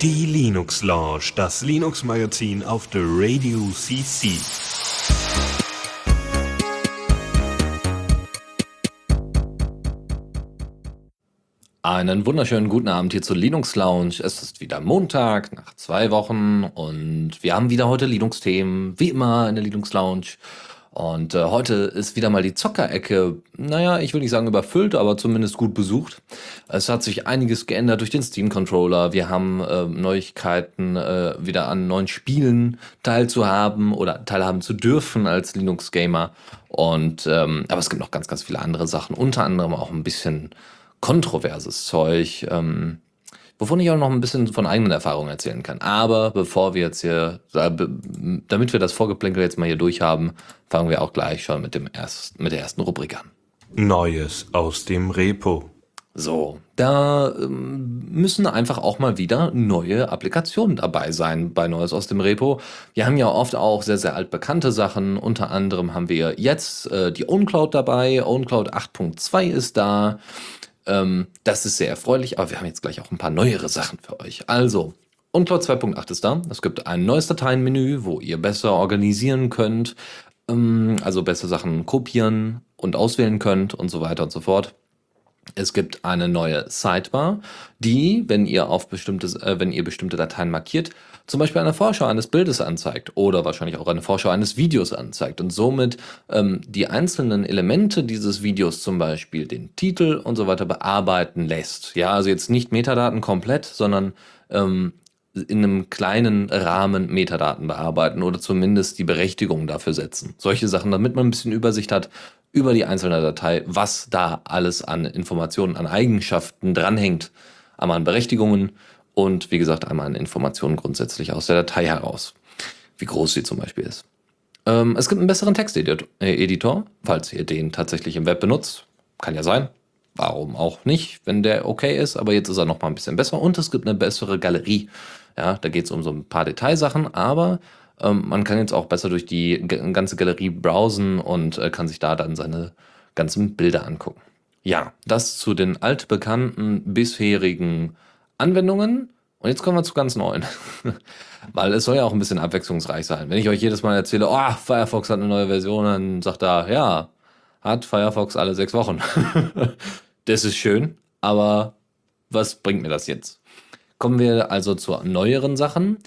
Die Linux Lounge, das Linux Magazin auf der Radio CC. Einen wunderschönen guten Abend hier zur Linux Lounge. Es ist wieder Montag nach zwei Wochen und wir haben wieder heute Linux-Themen, wie immer in der Linux Lounge. Und äh, heute ist wieder mal die Zockerecke, naja, ich will nicht sagen überfüllt, aber zumindest gut besucht. Es hat sich einiges geändert durch den Steam-Controller. Wir haben äh, Neuigkeiten, äh, wieder an neuen Spielen teilzuhaben oder teilhaben zu dürfen als Linux-Gamer. Und ähm, aber es gibt noch ganz, ganz viele andere Sachen, unter anderem auch ein bisschen kontroverses Zeug. Ähm, wovon ich auch noch ein bisschen von eigenen Erfahrungen erzählen kann. Aber bevor wir jetzt hier, damit wir das Vorgeplänkel jetzt mal hier durchhaben, fangen wir auch gleich schon mit, dem erst, mit der ersten Rubrik an. Neues aus dem Repo. So, da ähm, müssen einfach auch mal wieder neue Applikationen dabei sein bei Neues aus dem Repo. Wir haben ja oft auch sehr, sehr altbekannte Sachen. Unter anderem haben wir jetzt äh, die OwnCloud dabei. OwnCloud 8.2 ist da. Ähm, das ist sehr erfreulich, aber wir haben jetzt gleich auch ein paar neuere Sachen für euch. Also, OnCloud 2.8 ist da. Es gibt ein neues Dateienmenü, wo ihr besser organisieren könnt, ähm, also besser Sachen kopieren und auswählen könnt und so weiter und so fort. Es gibt eine neue Sidebar, die, wenn ihr auf bestimmtes, äh, wenn ihr bestimmte Dateien markiert, zum Beispiel eine Vorschau eines Bildes anzeigt oder wahrscheinlich auch eine Vorschau eines Videos anzeigt und somit ähm, die einzelnen Elemente dieses Videos, zum Beispiel den Titel und so weiter, bearbeiten lässt. Ja, also jetzt nicht Metadaten komplett, sondern ähm, in einem kleinen Rahmen Metadaten bearbeiten oder zumindest die Berechtigung dafür setzen. Solche Sachen, damit man ein bisschen Übersicht hat über die einzelne Datei, was da alles an Informationen, an Eigenschaften dranhängt, einmal an Berechtigungen und wie gesagt einmal an Informationen grundsätzlich aus der Datei heraus, wie groß sie zum Beispiel ist. Ähm, es gibt einen besseren Texteditor, falls ihr den tatsächlich im Web benutzt. Kann ja sein. Warum auch nicht, wenn der okay ist, aber jetzt ist er noch mal ein bisschen besser und es gibt eine bessere Galerie. Ja, da geht es um so ein paar Detailsachen, aber ähm, man kann jetzt auch besser durch die ganze Galerie browsen und äh, kann sich da dann seine ganzen Bilder angucken. Ja, das zu den altbekannten bisherigen Anwendungen. Und jetzt kommen wir zu ganz neuen. Weil es soll ja auch ein bisschen abwechslungsreich sein. Wenn ich euch jedes Mal erzähle, oh, Firefox hat eine neue Version, dann sagt er, ja, hat Firefox alle sechs Wochen. das ist schön, aber was bringt mir das jetzt? Kommen wir also zu neueren Sachen.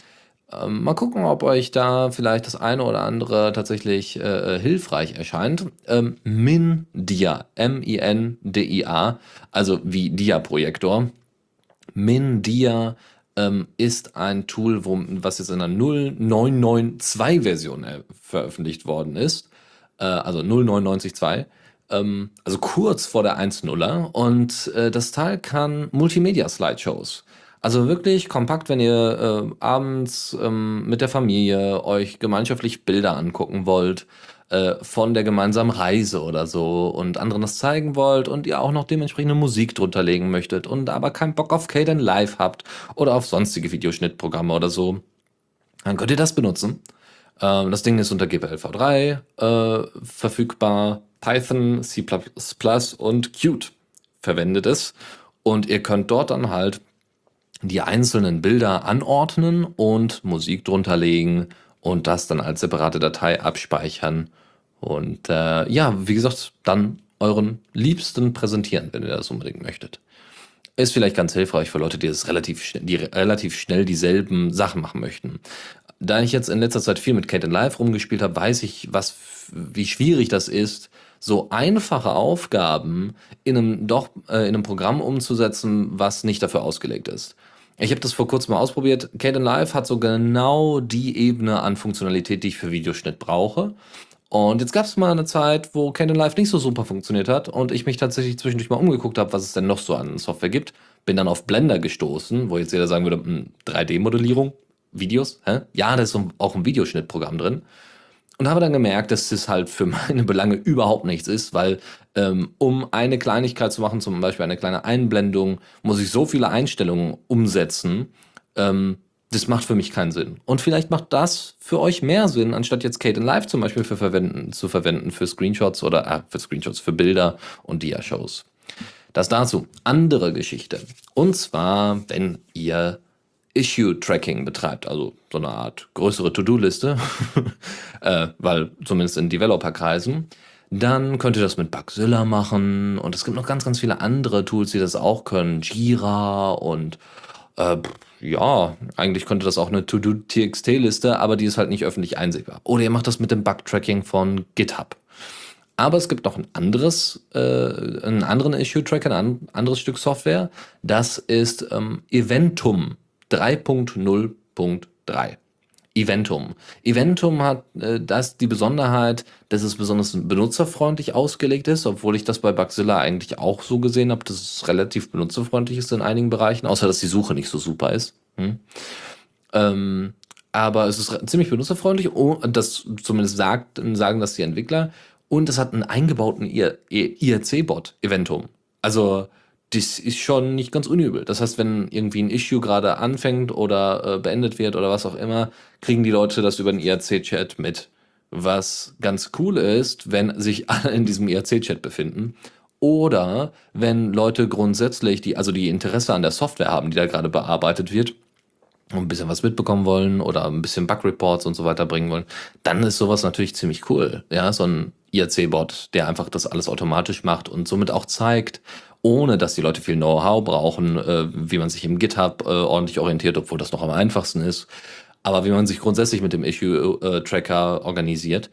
Ähm, mal gucken, ob euch da vielleicht das eine oder andere tatsächlich äh, hilfreich erscheint. Ähm, MinDia, M-I-N-D-I-A, also wie Dia-Projektor. MinDia ähm, ist ein Tool, wo, was jetzt in der 0992-Version äh, veröffentlicht worden ist. Äh, also 0992. Ähm, also kurz vor der 1.0er. Und äh, das Teil kann Multimedia-Slideshows. Also wirklich kompakt, wenn ihr äh, abends ähm, mit der Familie euch gemeinschaftlich Bilder angucken wollt äh, von der gemeinsamen Reise oder so und anderen das zeigen wollt und ihr auch noch dementsprechende Musik drunter legen möchtet und aber keinen Bock auf Caden Live habt oder auf sonstige Videoschnittprogramme oder so, dann könnt ihr das benutzen. Ähm, das Ding ist unter GPLv3 äh, verfügbar. Python, C++ und Qt verwendet es. Und ihr könnt dort dann halt die einzelnen Bilder anordnen und Musik drunter legen und das dann als separate Datei abspeichern. Und äh, ja, wie gesagt, dann euren Liebsten präsentieren, wenn ihr das unbedingt möchtet. Ist vielleicht ganz hilfreich für Leute, die es relativ schnell, die relativ schnell dieselben Sachen machen möchten. Da ich jetzt in letzter Zeit viel mit Kate Live rumgespielt habe, weiß ich, was, wie schwierig das ist, so einfache Aufgaben in einem doch äh, in einem Programm umzusetzen, was nicht dafür ausgelegt ist. Ich habe das vor kurzem mal ausprobiert. Caden Live hat so genau die Ebene an Funktionalität, die ich für Videoschnitt brauche. Und jetzt gab es mal eine Zeit, wo Canon Live nicht so super funktioniert hat und ich mich tatsächlich zwischendurch mal umgeguckt habe, was es denn noch so an Software gibt. Bin dann auf Blender gestoßen, wo jetzt jeder sagen würde, 3D-Modellierung, hm, Videos, hä? Ja, da ist auch ein Videoschnittprogramm drin. Und habe dann gemerkt, dass das halt für meine Belange überhaupt nichts ist, weil ähm, um eine Kleinigkeit zu machen, zum Beispiel eine kleine Einblendung, muss ich so viele Einstellungen umsetzen. Ähm, das macht für mich keinen Sinn. Und vielleicht macht das für euch mehr Sinn, anstatt jetzt Kate in Live zum Beispiel für verwenden, zu verwenden für Screenshots oder äh, für Screenshots, für Bilder und Dia-Shows. Das dazu. Andere Geschichte. Und zwar, wenn ihr Issue-Tracking betreibt, also so eine Art größere To-Do-Liste, äh, weil zumindest in Developer-Kreisen, dann könnt ihr das mit Bugzilla machen und es gibt noch ganz, ganz viele andere Tools, die das auch können. Jira und äh, ja, eigentlich könnte das auch eine To-Do-TXT-Liste, aber die ist halt nicht öffentlich einsehbar. Oder ihr macht das mit dem Bug-Tracking von GitHub. Aber es gibt noch ein anderes, äh, einen anderen Issue-Tracker, ein anderes Stück Software. Das ist ähm, Eventum 3.0.3. Eventum. Eventum hat äh, das die Besonderheit, dass es besonders benutzerfreundlich ausgelegt ist, obwohl ich das bei Bugzilla eigentlich auch so gesehen habe, dass es relativ benutzerfreundlich ist in einigen Bereichen, außer dass die Suche nicht so super ist. Hm. Ähm, aber es ist ziemlich benutzerfreundlich, und das zumindest sagt, sagen das die Entwickler. Und es hat einen eingebauten IRC-Bot, Eventum. Also das ist schon nicht ganz unübel. Das heißt, wenn irgendwie ein Issue gerade anfängt oder äh, beendet wird oder was auch immer, kriegen die Leute das über den IRC-Chat mit. Was ganz cool ist, wenn sich alle in diesem IRC-Chat befinden. Oder wenn Leute grundsätzlich, die, also die Interesse an der Software haben, die da gerade bearbeitet wird, und ein bisschen was mitbekommen wollen oder ein bisschen Bug-Reports und so weiter bringen wollen, dann ist sowas natürlich ziemlich cool. Ja, so ein IRC-Bot, der einfach das alles automatisch macht und somit auch zeigt, ohne dass die Leute viel Know-how brauchen, äh, wie man sich im GitHub äh, ordentlich orientiert, obwohl das noch am einfachsten ist. Aber wie man sich grundsätzlich mit dem Issue-Tracker organisiert,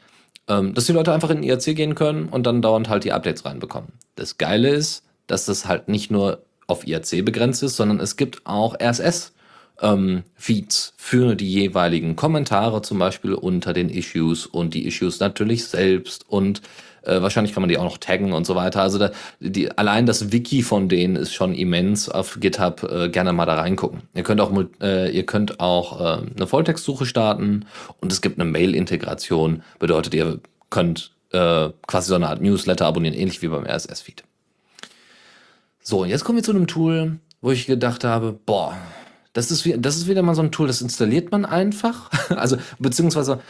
ähm, dass die Leute einfach in IRC gehen können und dann dauernd halt die Updates reinbekommen. Das Geile ist, dass das halt nicht nur auf IRC begrenzt ist, sondern es gibt auch RSS ähm, Feeds für die jeweiligen Kommentare zum Beispiel unter den Issues und die Issues natürlich selbst und äh, wahrscheinlich kann man die auch noch taggen und so weiter. Also da, die, allein das Wiki von denen ist schon immens auf GitHub. Äh, gerne mal da reingucken. Ihr könnt auch, äh, ihr könnt auch äh, eine Volltextsuche starten und es gibt eine Mail-Integration. Bedeutet, ihr könnt äh, quasi so eine Art Newsletter abonnieren, ähnlich wie beim RSS-Feed. So, jetzt kommen wir zu einem Tool, wo ich gedacht habe, boah, das ist, wie, das ist wieder mal so ein Tool, das installiert man einfach. also, beziehungsweise,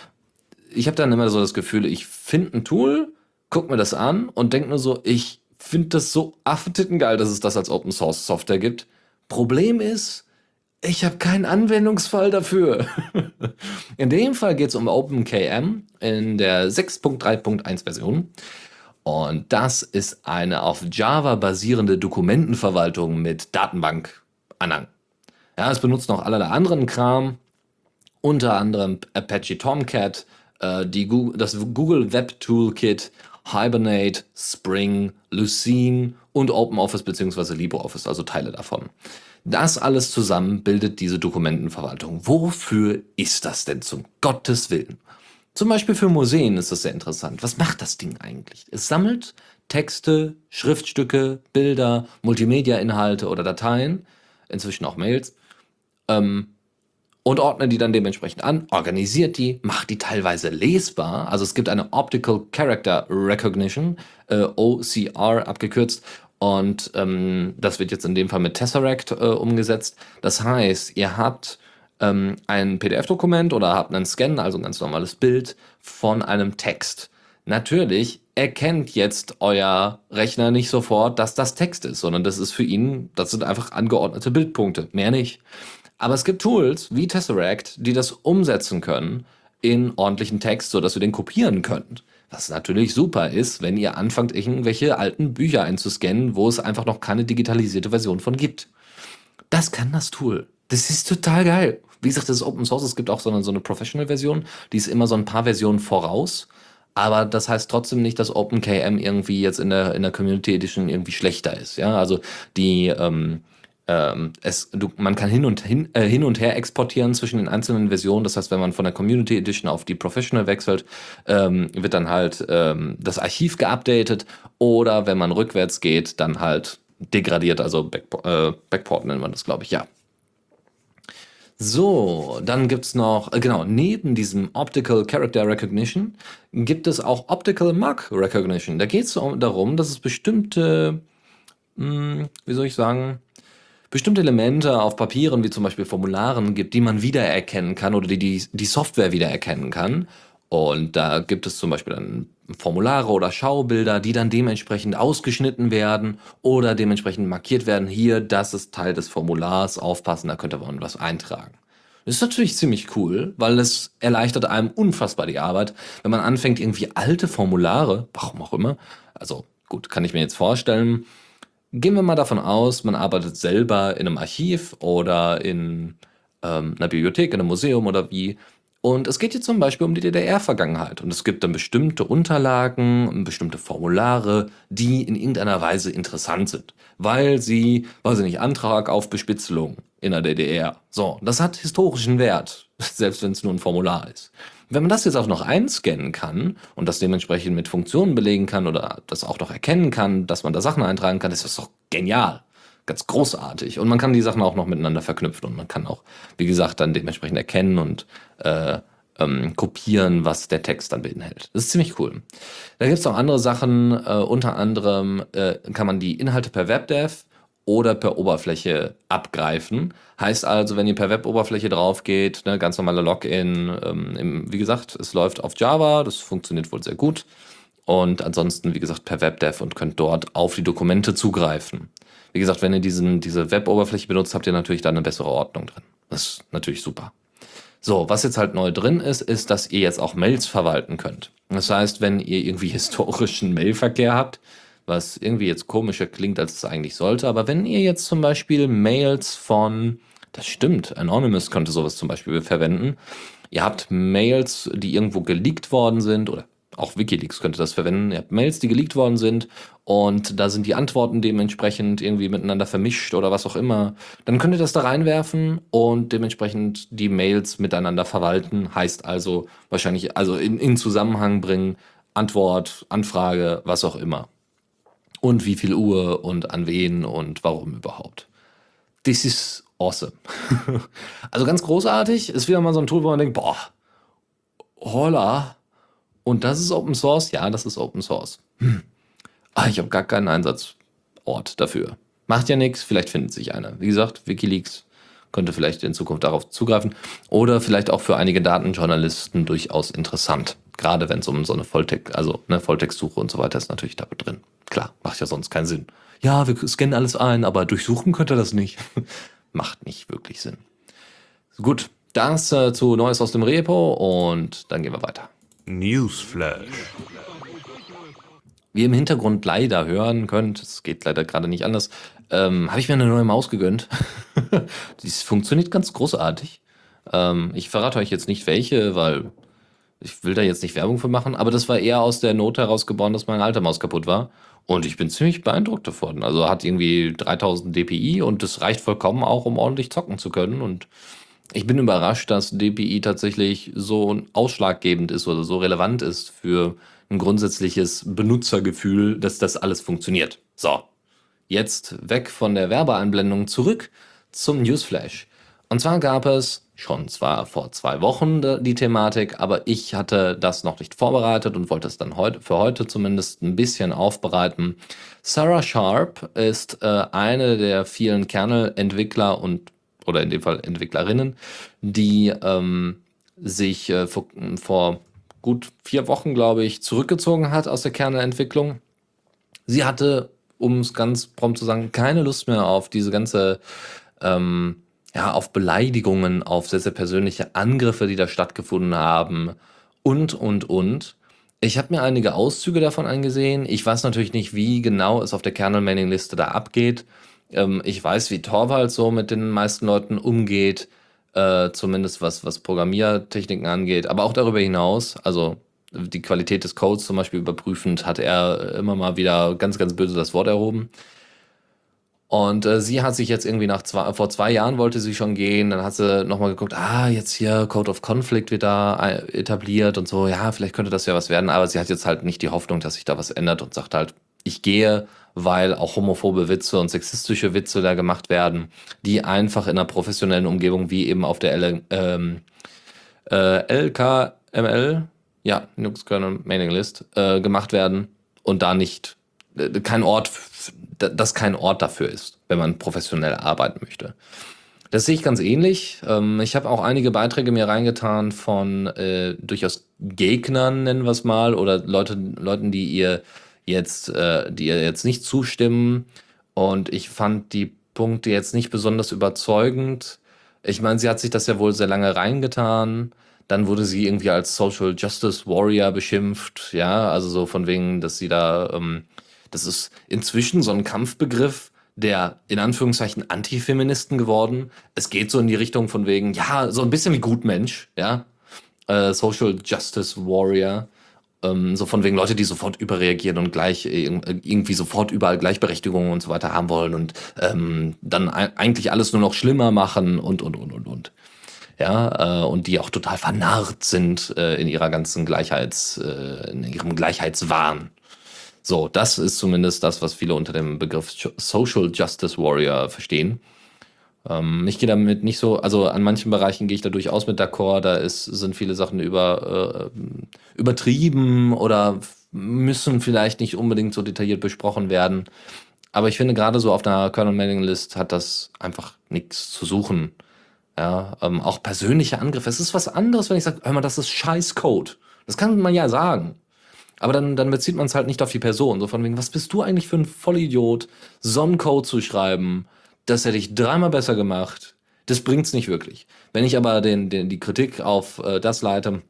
ich habe dann immer so das Gefühl, ich finde ein Tool, guck mir das an und denke nur so, ich finde das so affentittengeil, dass es das als Open Source Software gibt. Problem ist, ich habe keinen Anwendungsfall dafür. in dem Fall geht es um OpenKM in der 6.3.1 Version. Und das ist eine auf Java basierende Dokumentenverwaltung mit Datenbank-Anhang. Ja, es benutzt noch allerlei anderen Kram, unter anderem Apache Tomcat, äh, die Google, das Google Web Toolkit, Hibernate, Spring, Lucene und OpenOffice bzw. LibreOffice, also Teile davon. Das alles zusammen bildet diese Dokumentenverwaltung. Wofür ist das denn zum Gottes Willen? Zum Beispiel für Museen ist das sehr interessant. Was macht das Ding eigentlich? Es sammelt Texte, Schriftstücke, Bilder, Multimedia-Inhalte oder Dateien, inzwischen auch Mails, ähm, und ordnet die dann dementsprechend an, organisiert die, macht die teilweise lesbar. Also es gibt eine Optical Character Recognition, äh, OCR abgekürzt, und ähm, das wird jetzt in dem Fall mit Tesseract äh, umgesetzt. Das heißt, ihr habt ähm, ein PDF-Dokument oder habt einen Scan, also ein ganz normales Bild von einem Text. Natürlich erkennt jetzt euer Rechner nicht sofort, dass das Text ist, sondern das ist für ihn, das sind einfach angeordnete Bildpunkte, mehr nicht. Aber es gibt Tools wie Tesseract, die das umsetzen können in ordentlichen Text, sodass ihr den kopieren könnt. Was natürlich super ist, wenn ihr anfangt, irgendwelche alten Bücher einzuscannen, wo es einfach noch keine digitalisierte Version von gibt. Das kann das Tool. Das ist total geil. Wie gesagt, das ist Open Source. Es gibt auch so eine, so eine Professional-Version. Die ist immer so ein paar Versionen voraus. Aber das heißt trotzdem nicht, dass OpenKM irgendwie jetzt in der, in der Community Edition irgendwie schlechter ist. Ja, also die, ähm, ähm, es, du, man kann hin und, hin, äh, hin und her exportieren zwischen den einzelnen Versionen. Das heißt, wenn man von der Community Edition auf die Professional wechselt, ähm, wird dann halt ähm, das Archiv geupdatet oder wenn man rückwärts geht, dann halt degradiert, also Back, äh, Backport nennt man das, glaube ich, ja. So, dann gibt es noch, äh, genau, neben diesem Optical Character Recognition gibt es auch Optical Mark Recognition. Da geht es darum, dass es bestimmte, mh, hm, wie soll ich sagen, bestimmte Elemente auf Papieren, wie zum Beispiel Formularen gibt, die man wiedererkennen kann oder die die, die Software wiedererkennen kann. Und da gibt es zum Beispiel dann Formulare oder Schaubilder, die dann dementsprechend ausgeschnitten werden oder dementsprechend markiert werden. Hier, das ist Teil des Formulars, aufpassen, da könnte man was eintragen. Das ist natürlich ziemlich cool, weil es erleichtert einem unfassbar die Arbeit, wenn man anfängt, irgendwie alte Formulare, warum auch immer, also gut, kann ich mir jetzt vorstellen, gehen wir mal davon aus, man arbeitet selber in einem Archiv oder in ähm, einer Bibliothek, in einem Museum oder wie, und es geht hier zum Beispiel um die DDR-Vergangenheit. Und es gibt dann bestimmte Unterlagen, bestimmte Formulare, die in irgendeiner Weise interessant sind. Weil sie, weiß ich nicht, Antrag auf Bespitzelung in der DDR. So, das hat historischen Wert, selbst wenn es nur ein Formular ist. Wenn man das jetzt auch noch einscannen kann und das dementsprechend mit Funktionen belegen kann oder das auch noch erkennen kann, dass man da Sachen eintragen kann, ist das doch genial ganz großartig. Und man kann die Sachen auch noch miteinander verknüpfen und man kann auch, wie gesagt, dann dementsprechend erkennen und äh, ähm, kopieren, was der Text dann beinhaltet. Das ist ziemlich cool. Da gibt es auch andere Sachen, äh, unter anderem äh, kann man die Inhalte per WebDev oder per Oberfläche abgreifen. Heißt also, wenn ihr per Web-Oberfläche drauf geht, ne, ganz normale Login, ähm, im, wie gesagt, es läuft auf Java, das funktioniert wohl sehr gut. Und ansonsten, wie gesagt, per WebDev und könnt dort auf die Dokumente zugreifen. Wie gesagt, wenn ihr diesen, diese Web-Oberfläche benutzt, habt ihr natürlich da eine bessere Ordnung drin. Das ist natürlich super. So, was jetzt halt neu drin ist, ist, dass ihr jetzt auch Mails verwalten könnt. Das heißt, wenn ihr irgendwie historischen Mailverkehr habt, was irgendwie jetzt komischer klingt, als es eigentlich sollte, aber wenn ihr jetzt zum Beispiel Mails von, das stimmt, Anonymous könnte sowas zum Beispiel verwenden, ihr habt Mails, die irgendwo geleakt worden sind oder auch Wikileaks könnte das verwenden. Ihr habt Mails, die geleakt worden sind und da sind die Antworten dementsprechend irgendwie miteinander vermischt oder was auch immer. Dann könnt ihr das da reinwerfen und dementsprechend die Mails miteinander verwalten. Heißt also wahrscheinlich, also in, in Zusammenhang bringen, Antwort, Anfrage, was auch immer. Und wie viel Uhr und an wen und warum überhaupt. Das ist awesome. also ganz großartig. Ist wieder mal so ein Tool, wo man denkt, boah, holla, und das ist Open Source? Ja, das ist Open Source. Hm. Ah, ich habe gar keinen Einsatzort dafür. Macht ja nichts, vielleicht findet sich einer. Wie gesagt, Wikileaks könnte vielleicht in Zukunft darauf zugreifen. Oder vielleicht auch für einige Datenjournalisten durchaus interessant. Gerade wenn es um so eine Volltext, also eine Volltextsuche und so weiter ist natürlich da drin. Klar, macht ja sonst keinen Sinn. Ja, wir scannen alles ein, aber durchsuchen könnte das nicht. macht nicht wirklich Sinn. Gut, das äh, zu Neues aus dem Repo und dann gehen wir weiter. Newsflash. Wie ihr im Hintergrund leider hören könnt, es geht leider gerade nicht anders, ähm, habe ich mir eine neue Maus gegönnt. Die funktioniert ganz großartig. Ähm, ich verrate euch jetzt nicht welche, weil ich will da jetzt nicht Werbung für machen, aber das war eher aus der Not heraus geboren, dass meine alte Maus kaputt war. Und ich bin ziemlich beeindruckt davon. Also hat irgendwie 3000 dpi und das reicht vollkommen auch, um ordentlich zocken zu können. Und ich bin überrascht, dass DPI tatsächlich so ausschlaggebend ist oder so relevant ist für ein grundsätzliches Benutzergefühl, dass das alles funktioniert. So, jetzt weg von der Werbeeinblendung zurück zum Newsflash. Und zwar gab es schon zwar vor zwei Wochen die Thematik, aber ich hatte das noch nicht vorbereitet und wollte es dann heute, für heute zumindest ein bisschen aufbereiten. Sarah Sharp ist äh, eine der vielen Kernel-Entwickler und oder in dem Fall Entwicklerinnen, die ähm, sich äh, vor, vor, gut vier Wochen, glaube ich, zurückgezogen hat aus der Kernelentwicklung. Sie hatte, um es ganz prompt zu sagen, keine Lust mehr auf diese ganze, ähm, ja, auf Beleidigungen, auf sehr, sehr persönliche Angriffe, die da stattgefunden haben und, und, und. Ich habe mir einige Auszüge davon angesehen. Ich weiß natürlich nicht, wie genau es auf der Kernel-Mailing-Liste da abgeht. Ähm, ich weiß, wie Torvald so mit den meisten Leuten umgeht, äh, zumindest was, was Programmiertechniken angeht, aber auch darüber hinaus, also die Qualität des Codes zum Beispiel überprüfend, hat er immer mal wieder ganz, ganz böse das Wort erhoben. Und äh, sie hat sich jetzt irgendwie nach zwei, vor zwei Jahren wollte sie schon gehen, dann hat sie nochmal geguckt, ah, jetzt hier Code of Conflict wird da äh, etabliert und so, ja, vielleicht könnte das ja was werden, aber sie hat jetzt halt nicht die Hoffnung, dass sich da was ändert und sagt halt, ich gehe weil auch homophobe Witze und sexistische Witze da gemacht werden, die einfach in einer professionellen Umgebung wie eben auf der L ähm, äh, LKML, ja, Linux Kernel Mailing List, äh, gemacht werden und da nicht äh, kein Ort, das kein Ort dafür ist, wenn man professionell arbeiten möchte. Das sehe ich ganz ähnlich. Ähm, ich habe auch einige Beiträge mir reingetan von äh, durchaus Gegnern, nennen wir es mal, oder Leute, Leuten, die ihr jetzt, äh, die ihr jetzt nicht zustimmen. Und ich fand die Punkte jetzt nicht besonders überzeugend. Ich meine, sie hat sich das ja wohl sehr lange reingetan. Dann wurde sie irgendwie als Social Justice Warrior beschimpft. Ja, also so von wegen, dass sie da, ähm, das ist inzwischen so ein Kampfbegriff der in Anführungszeichen Antifeministen geworden. Es geht so in die Richtung von wegen, ja, so ein bisschen wie Gutmensch, ja. Äh, Social Justice Warrior. Ähm, so von wegen Leute, die sofort überreagieren und gleich äh, irgendwie sofort überall Gleichberechtigung und so weiter haben wollen und ähm, dann eigentlich alles nur noch schlimmer machen und und und und und. Ja, äh, und die auch total vernarrt sind äh, in ihrer ganzen Gleichheits, äh, in ihrem Gleichheitswahn. So, das ist zumindest das, was viele unter dem Begriff Social Justice Warrior verstehen. Ähm, ich gehe damit nicht so, also an manchen Bereichen gehe ich da durchaus mit d'accord, da ist, sind viele Sachen über, äh, übertrieben oder müssen vielleicht nicht unbedingt so detailliert besprochen werden. Aber ich finde, gerade so auf einer Colonel Mailing List hat das einfach nichts zu suchen. Ja, ähm, auch persönliche Angriffe. Es ist was anderes, wenn ich sage, hör mal, das ist scheiß Code. Das kann man ja sagen. Aber dann, dann bezieht man es halt nicht auf die Person. So von wegen, was bist du eigentlich für ein Vollidiot, so einen Code zu schreiben? Das hätte ich dreimal besser gemacht. Das bringt's nicht wirklich. Wenn ich aber den, den, die Kritik auf äh, das leite,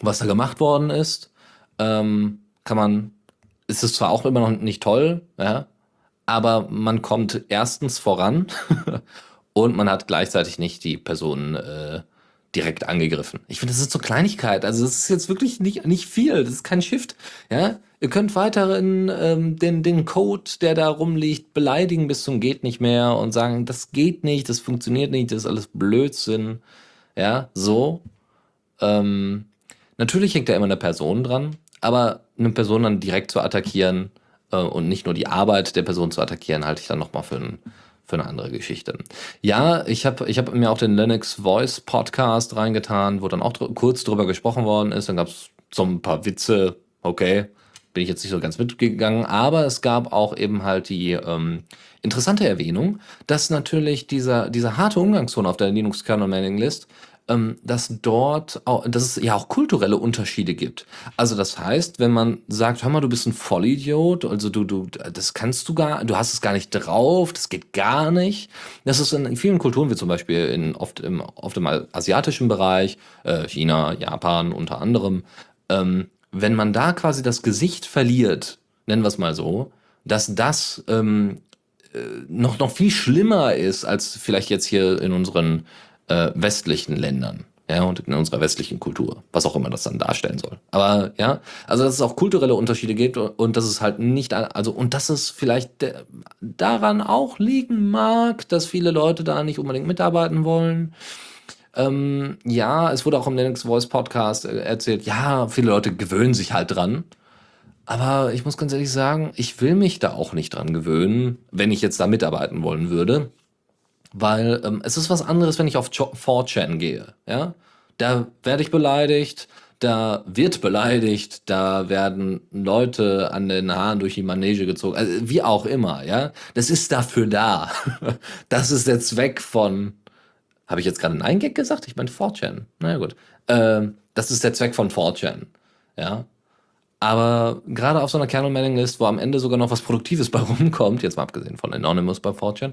was da gemacht worden ist, ähm, kann man, ist es zwar auch immer noch nicht toll, ja, aber man kommt erstens voran und man hat gleichzeitig nicht die Person äh, direkt angegriffen. Ich finde, das ist so Kleinigkeit. Also das ist jetzt wirklich nicht, nicht viel. Das ist kein Shift. Ja, ihr könnt weiterhin ähm, den, den Code, der da rumliegt, beleidigen bis zum geht nicht mehr und sagen, das geht nicht, das funktioniert nicht, das ist alles Blödsinn. Ja, so. Ähm, natürlich hängt da immer eine Person dran, aber eine Person dann direkt zu attackieren äh, und nicht nur die Arbeit der Person zu attackieren, halte ich dann nochmal für einen für eine andere Geschichte. Ja, ich habe ich hab mir auch den Linux Voice Podcast reingetan, wo dann auch dr kurz drüber gesprochen worden ist. Dann gab es so ein paar Witze, okay, bin ich jetzt nicht so ganz mitgegangen, aber es gab auch eben halt die ähm, interessante Erwähnung, dass natürlich dieser, dieser harte Umgangston auf der Linux Kernel Mailing List ähm, dass dort auch, dass es ja auch kulturelle Unterschiede gibt. Also das heißt, wenn man sagt, hör mal, du bist ein Vollidiot, also du, du, das kannst du gar, du hast es gar nicht drauf, das geht gar nicht. Das ist in vielen Kulturen, wie zum Beispiel in oft im, oft im asiatischen Bereich, äh, China, Japan unter anderem, ähm, wenn man da quasi das Gesicht verliert, nennen wir es mal so, dass das ähm, äh, noch, noch viel schlimmer ist als vielleicht jetzt hier in unseren äh, westlichen Ländern. Ja, und in unserer westlichen Kultur, was auch immer das dann darstellen soll. Aber ja, also dass es auch kulturelle Unterschiede gibt und, und dass es halt nicht, also und dass es vielleicht de, daran auch liegen mag, dass viele Leute da nicht unbedingt mitarbeiten wollen. Ähm, ja, es wurde auch im Linux Voice Podcast äh, erzählt, ja, viele Leute gewöhnen sich halt dran. Aber ich muss ganz ehrlich sagen, ich will mich da auch nicht dran gewöhnen, wenn ich jetzt da mitarbeiten wollen würde. Weil ähm, es ist was anderes, wenn ich auf 4chan gehe. Ja? Da werde ich beleidigt, da wird beleidigt, da werden Leute an den Haaren durch die Manege gezogen, also wie auch immer, ja. Das ist dafür da. Das ist der Zweck von. Habe ich jetzt gerade ein Eingag gesagt? Ich meine 4chan. Na ja, gut. Ähm, das ist der Zweck von 4chan. Ja. Aber gerade auf so einer Kernel-Mailing-List, wo am Ende sogar noch was Produktives bei rumkommt, jetzt mal abgesehen von Anonymous bei 4chan,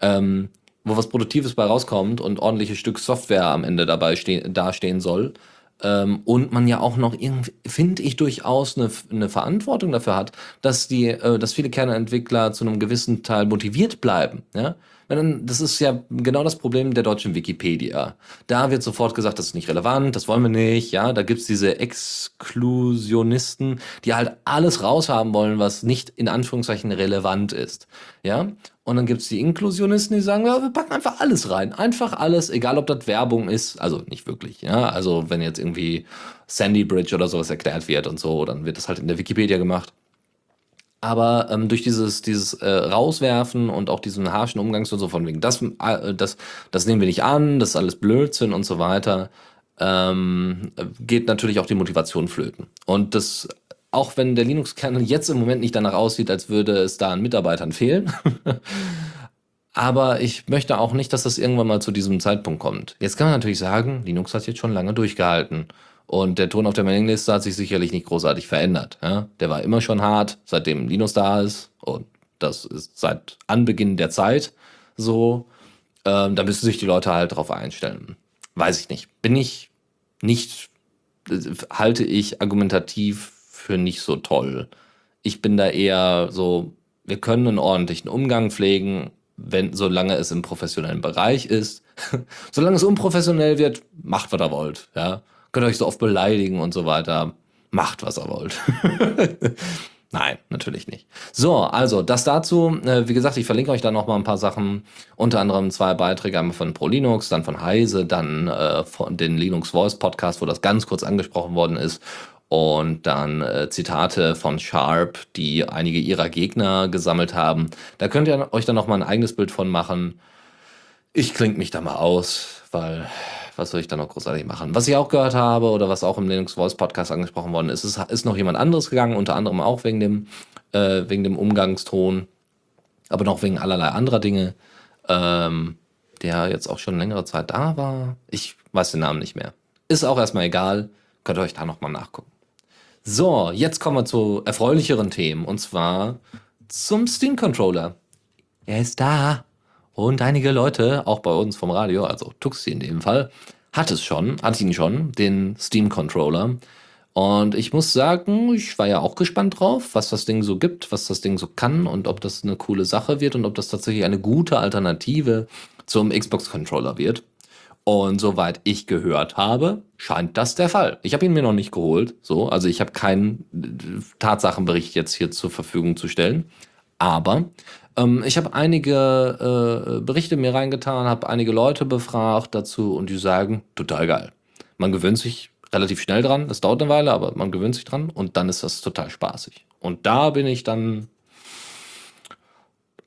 ähm, wo was Produktives bei rauskommt und ordentliches Stück Software am Ende dabei dastehen soll. Ähm, und man ja auch noch irgendwie, finde ich, durchaus eine, eine Verantwortung dafür hat, dass die, äh, dass viele Kernentwickler zu einem gewissen Teil motiviert bleiben. Ja? Das ist ja genau das Problem der deutschen Wikipedia. Da wird sofort gesagt, das ist nicht relevant, das wollen wir nicht. Ja, da gibt's diese Exklusionisten, die halt alles raushaben wollen, was nicht in Anführungszeichen relevant ist. Ja, und dann gibt's die Inklusionisten, die sagen, ja, wir packen einfach alles rein. Einfach alles, egal ob das Werbung ist. Also nicht wirklich, ja. Also wenn jetzt irgendwie Sandy Bridge oder sowas erklärt wird und so, dann wird das halt in der Wikipedia gemacht. Aber ähm, durch dieses, dieses äh, Rauswerfen und auch diesen harschen Umgangs und so von wegen, das, äh, das, das nehmen wir nicht an, das ist alles Blödsinn und so weiter, ähm, geht natürlich auch die Motivation flöten. Und das, auch wenn der Linux-Kernel jetzt im Moment nicht danach aussieht, als würde es da an Mitarbeitern fehlen, Aber ich möchte auch nicht, dass das irgendwann mal zu diesem Zeitpunkt kommt. Jetzt kann man natürlich sagen, Linux hat jetzt schon lange durchgehalten. Und der Ton auf der Mailingliste hat sich sicherlich nicht großartig verändert. Ja? Der war immer schon hart, seitdem Linux da ist. Und das ist seit Anbeginn der Zeit so. Ähm, da müssen sich die Leute halt drauf einstellen. Weiß ich nicht. Bin ich nicht, halte ich argumentativ für nicht so toll. Ich bin da eher so, wir können einen ordentlichen Umgang pflegen, wenn, solange es im professionellen Bereich ist. solange es unprofessionell wird, macht, was ihr wollt. Ja? Könnt euch so oft beleidigen und so weiter. Macht, was ihr wollt. Nein, natürlich nicht. So, also das dazu. Äh, wie gesagt, ich verlinke euch da noch mal ein paar Sachen. Unter anderem zwei Beiträge, einmal von ProLinux, dann von Heise, dann äh, von den Linux Voice Podcast, wo das ganz kurz angesprochen worden ist. Und dann äh, Zitate von Sharp, die einige ihrer Gegner gesammelt haben. Da könnt ihr euch dann noch mal ein eigenes Bild von machen. Ich klinge mich da mal aus, weil was soll ich da noch großartig machen? Was ich auch gehört habe oder was auch im Linux Voice Podcast angesprochen worden ist, ist, ist noch jemand anderes gegangen, unter anderem auch wegen dem, äh, wegen dem Umgangston, aber noch wegen allerlei anderer Dinge, ähm, der jetzt auch schon längere Zeit da war. Ich weiß den Namen nicht mehr. Ist auch erstmal egal. Könnt ihr euch da nochmal nachgucken. So, jetzt kommen wir zu erfreulicheren Themen und zwar zum Steam Controller. Er ist da. Und einige Leute, auch bei uns vom Radio, also Tuxi in dem Fall, hat es schon, hat ihn schon, den Steam Controller. Und ich muss sagen, ich war ja auch gespannt drauf, was das Ding so gibt, was das Ding so kann und ob das eine coole Sache wird und ob das tatsächlich eine gute Alternative zum Xbox Controller wird. Und soweit ich gehört habe, scheint das der Fall. Ich habe ihn mir noch nicht geholt, so, also ich habe keinen äh, Tatsachenbericht jetzt hier zur Verfügung zu stellen. Aber ähm, ich habe einige äh, Berichte mir reingetan, habe einige Leute befragt dazu und die sagen, total geil. Man gewöhnt sich relativ schnell dran, es dauert eine Weile, aber man gewöhnt sich dran und dann ist das total spaßig. Und da bin ich dann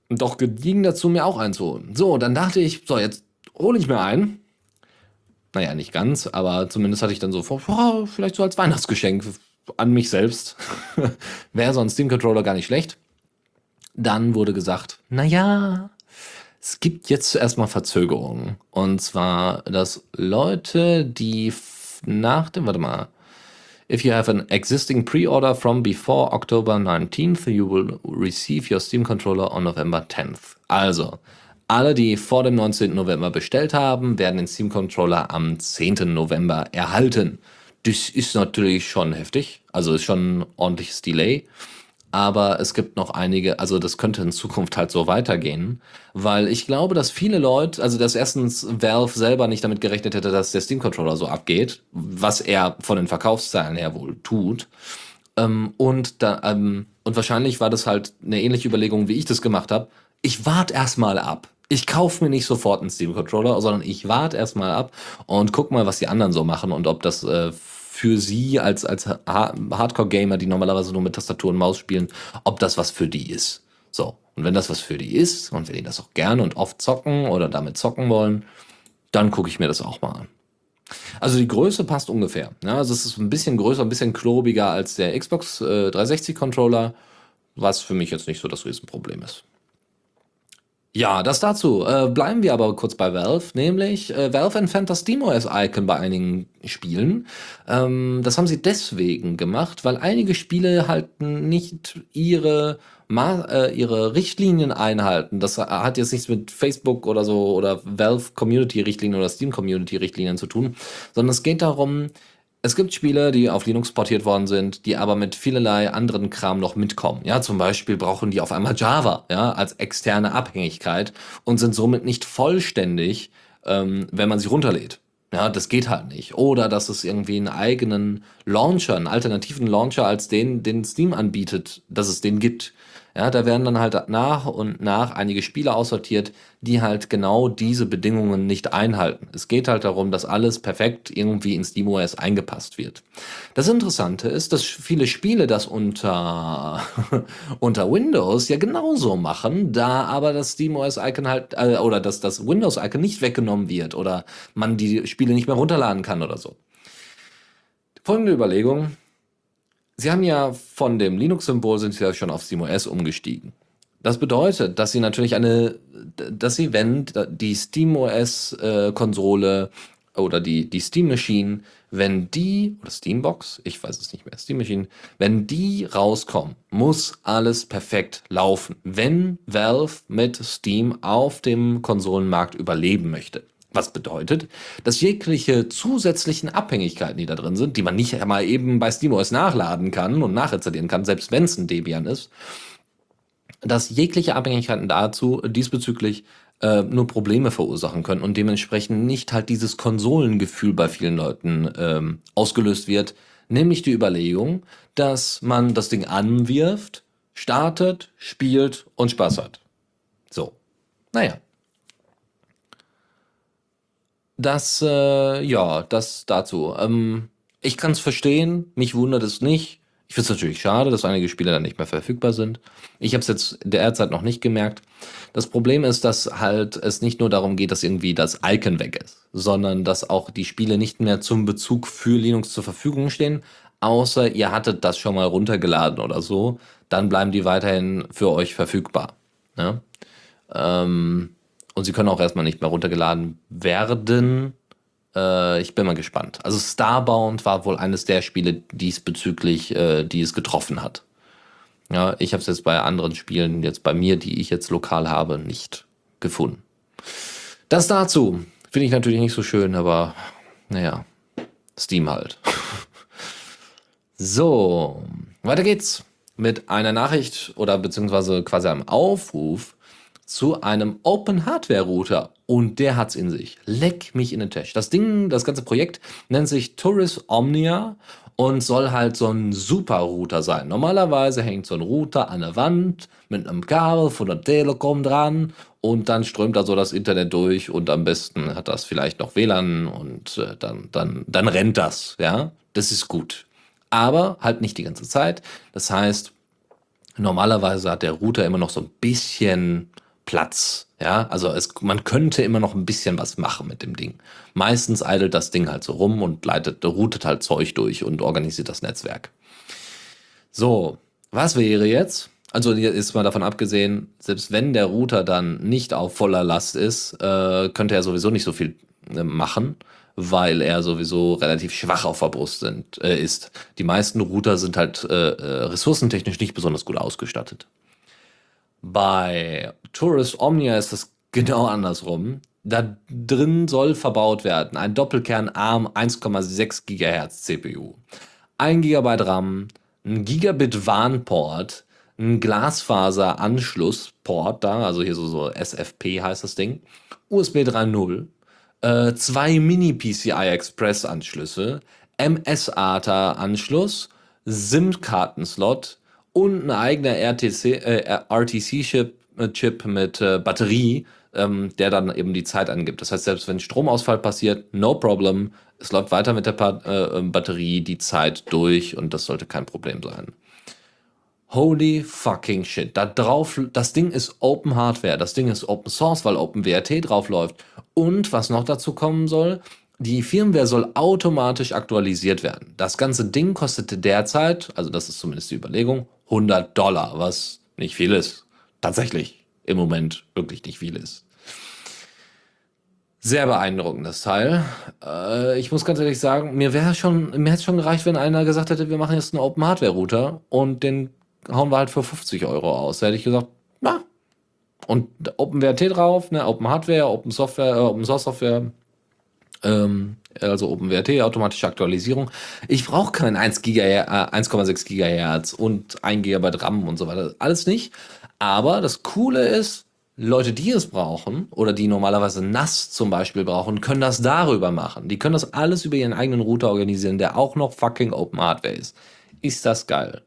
doch gediegen dazu, mir auch einzuholen. So, dann dachte ich, so, jetzt hole ich mir einen. Naja, nicht ganz, aber zumindest hatte ich dann so vor, oh, vielleicht so als Weihnachtsgeschenk an mich selbst. Wäre so ein Steam-Controller gar nicht schlecht. Dann wurde gesagt, naja, es gibt jetzt erstmal Verzögerungen. Und zwar, dass Leute, die nach dem, warte mal, If you have an existing pre-order from before October 19th, you will receive your Steam Controller on November 10th. Also, alle, die vor dem 19. November bestellt haben, werden den Steam Controller am 10. November erhalten. Das ist natürlich schon heftig, also ist schon ein ordentliches Delay. Aber es gibt noch einige, also das könnte in Zukunft halt so weitergehen, weil ich glaube, dass viele Leute, also dass erstens Valve selber nicht damit gerechnet hätte, dass der Steam Controller so abgeht, was er von den Verkaufszahlen her wohl tut. Ähm, und da, ähm, und wahrscheinlich war das halt eine ähnliche Überlegung, wie ich das gemacht habe. Ich warte erstmal ab. Ich kaufe mir nicht sofort einen Steam Controller, sondern ich warte erstmal ab und guck mal, was die anderen so machen und ob das äh, für sie als, als Hardcore-Gamer, die normalerweise nur mit Tastatur und Maus spielen, ob das was für die ist. So. Und wenn das was für die ist und wenn die das auch gerne und oft zocken oder damit zocken wollen, dann gucke ich mir das auch mal an. Also die Größe passt ungefähr. Ja, also es ist ein bisschen größer, ein bisschen klobiger als der Xbox äh, 360 Controller, was für mich jetzt nicht so das Riesenproblem ist. Ja, das dazu. Äh, bleiben wir aber kurz bei Valve, nämlich äh, Valve entfernt das SteamOS-Icon bei einigen Spielen. Ähm, das haben sie deswegen gemacht, weil einige Spiele halt nicht ihre, Ma äh, ihre Richtlinien einhalten. Das hat jetzt nichts mit Facebook oder so oder Valve Community-Richtlinien oder Steam Community-Richtlinien zu tun, sondern es geht darum, es gibt Spiele, die auf Linux portiert worden sind, die aber mit vielerlei anderen Kram noch mitkommen. Ja, zum Beispiel brauchen die auf einmal Java, ja, als externe Abhängigkeit und sind somit nicht vollständig, ähm, wenn man sie runterlädt. Ja, das geht halt nicht. Oder dass es irgendwie einen eigenen Launcher, einen alternativen Launcher als den, den Steam anbietet, dass es den gibt. Ja, da werden dann halt nach und nach einige Spiele aussortiert, die halt genau diese Bedingungen nicht einhalten. Es geht halt darum, dass alles perfekt irgendwie in SteamOS eingepasst wird. Das Interessante ist, dass viele Spiele das unter, unter Windows ja genauso machen, da aber das SteamOS-Icon halt, äh, oder dass das Windows-Icon nicht weggenommen wird oder man die Spiele nicht mehr runterladen kann oder so. Folgende Überlegung. Sie haben ja von dem Linux-Symbol sind Sie ja schon auf SteamOS umgestiegen. Das bedeutet, dass sie natürlich eine, dass sie, wenn die SteamOS-Konsole äh, oder die, die Steam Machine, wenn die, oder Steambox, ich weiß es nicht mehr, Steam Machine, wenn die rauskommen, muss alles perfekt laufen, wenn Valve mit Steam auf dem Konsolenmarkt überleben möchte. Was bedeutet, dass jegliche zusätzlichen Abhängigkeiten, die da drin sind, die man nicht einmal eben bei SteamOS nachladen kann und nachinstallieren kann, selbst wenn es ein Debian ist, dass jegliche Abhängigkeiten dazu diesbezüglich äh, nur Probleme verursachen können und dementsprechend nicht halt dieses Konsolengefühl bei vielen Leuten ähm, ausgelöst wird, nämlich die Überlegung, dass man das Ding anwirft, startet, spielt und Spaß hat. So. Naja. Das, äh, ja, das dazu. Ähm, ich kann es verstehen, mich wundert es nicht. Ich finde es natürlich schade, dass einige Spiele dann nicht mehr verfügbar sind. Ich habe es jetzt derzeit noch nicht gemerkt. Das Problem ist, dass halt es nicht nur darum geht, dass irgendwie das Icon weg ist, sondern dass auch die Spiele nicht mehr zum Bezug für Linux zur Verfügung stehen, außer ihr hattet das schon mal runtergeladen oder so, dann bleiben die weiterhin für euch verfügbar. Ja? Ne? Ähm, und sie können auch erstmal nicht mehr runtergeladen werden. Äh, ich bin mal gespannt. Also Starbound war wohl eines der Spiele diesbezüglich, äh, die es getroffen hat. Ja, ich habe es jetzt bei anderen Spielen, jetzt bei mir, die ich jetzt lokal habe, nicht gefunden. Das dazu. Finde ich natürlich nicht so schön, aber naja, Steam halt. so, weiter geht's mit einer Nachricht oder beziehungsweise quasi einem Aufruf zu einem Open Hardware Router und der hat's in sich. Leck mich in den Tisch. Das Ding, das ganze Projekt nennt sich Tourist Omnia und soll halt so ein Super Router sein. Normalerweise hängt so ein Router an der Wand mit einem Kabel von der Telekom dran und dann strömt da so das Internet durch und am besten hat das vielleicht noch WLAN und äh, dann, dann, dann rennt das, ja. Das ist gut. Aber halt nicht die ganze Zeit. Das heißt, normalerweise hat der Router immer noch so ein bisschen Platz. Ja, also es, man könnte immer noch ein bisschen was machen mit dem Ding. Meistens eidelt das Ding halt so rum und leitet, routet halt Zeug durch und organisiert das Netzwerk. So, was wäre jetzt? Also ist mal davon abgesehen, selbst wenn der Router dann nicht auf voller Last ist, äh, könnte er sowieso nicht so viel äh, machen, weil er sowieso relativ schwach auf der Brust sind, äh, ist. Die meisten Router sind halt äh, äh, ressourcentechnisch nicht besonders gut ausgestattet. Bei Tourist Omnia ist das genau andersrum. Da drin soll verbaut werden ein Doppelkern ARM 1,6 GHz CPU, 1 GB RAM, ein Gigabit WAN-Port, ein Glasfaser-Anschlussport da, also hier so, so SFP heißt das Ding, USB 3.0, äh, zwei Mini-PCI-Express-Anschlüsse, MS-ATA-Anschluss, SIM-Kartenslot, und ein eigener RTC, RTC-Chip äh, Chip mit äh, Batterie, ähm, der dann eben die Zeit angibt. Das heißt, selbst wenn Stromausfall passiert, no problem, es läuft weiter mit der pa äh, ähm, Batterie die Zeit durch und das sollte kein Problem sein. Holy fucking shit. Da drauf, das Ding ist Open Hardware, das Ding ist Open Source, weil OpenWRT drauf läuft. Und was noch dazu kommen soll, die Firmware soll automatisch aktualisiert werden. Das ganze Ding kostete derzeit, also das ist zumindest die Überlegung, 100 Dollar, was nicht viel ist. Tatsächlich im Moment wirklich nicht viel ist. Sehr beeindruckendes Teil. Äh, ich muss ganz ehrlich sagen, mir wäre schon, mir hätte es schon gereicht, wenn einer gesagt hätte, wir machen jetzt einen Open Hardware Router und den hauen wir halt für 50 Euro aus. Da hätte ich gesagt, na. Und OpenWRT drauf, ne, Open Hardware, Open Software, äh, Open Source Software, ähm, also OpenWRT, automatische Aktualisierung. Ich brauche kein 1 1,6 Gigahertz und 1 GB RAM und so weiter. Alles nicht. Aber das Coole ist, Leute, die es brauchen oder die normalerweise NAS zum Beispiel brauchen, können das darüber machen. Die können das alles über ihren eigenen Router organisieren, der auch noch fucking Open Hardware ist. Ist das geil?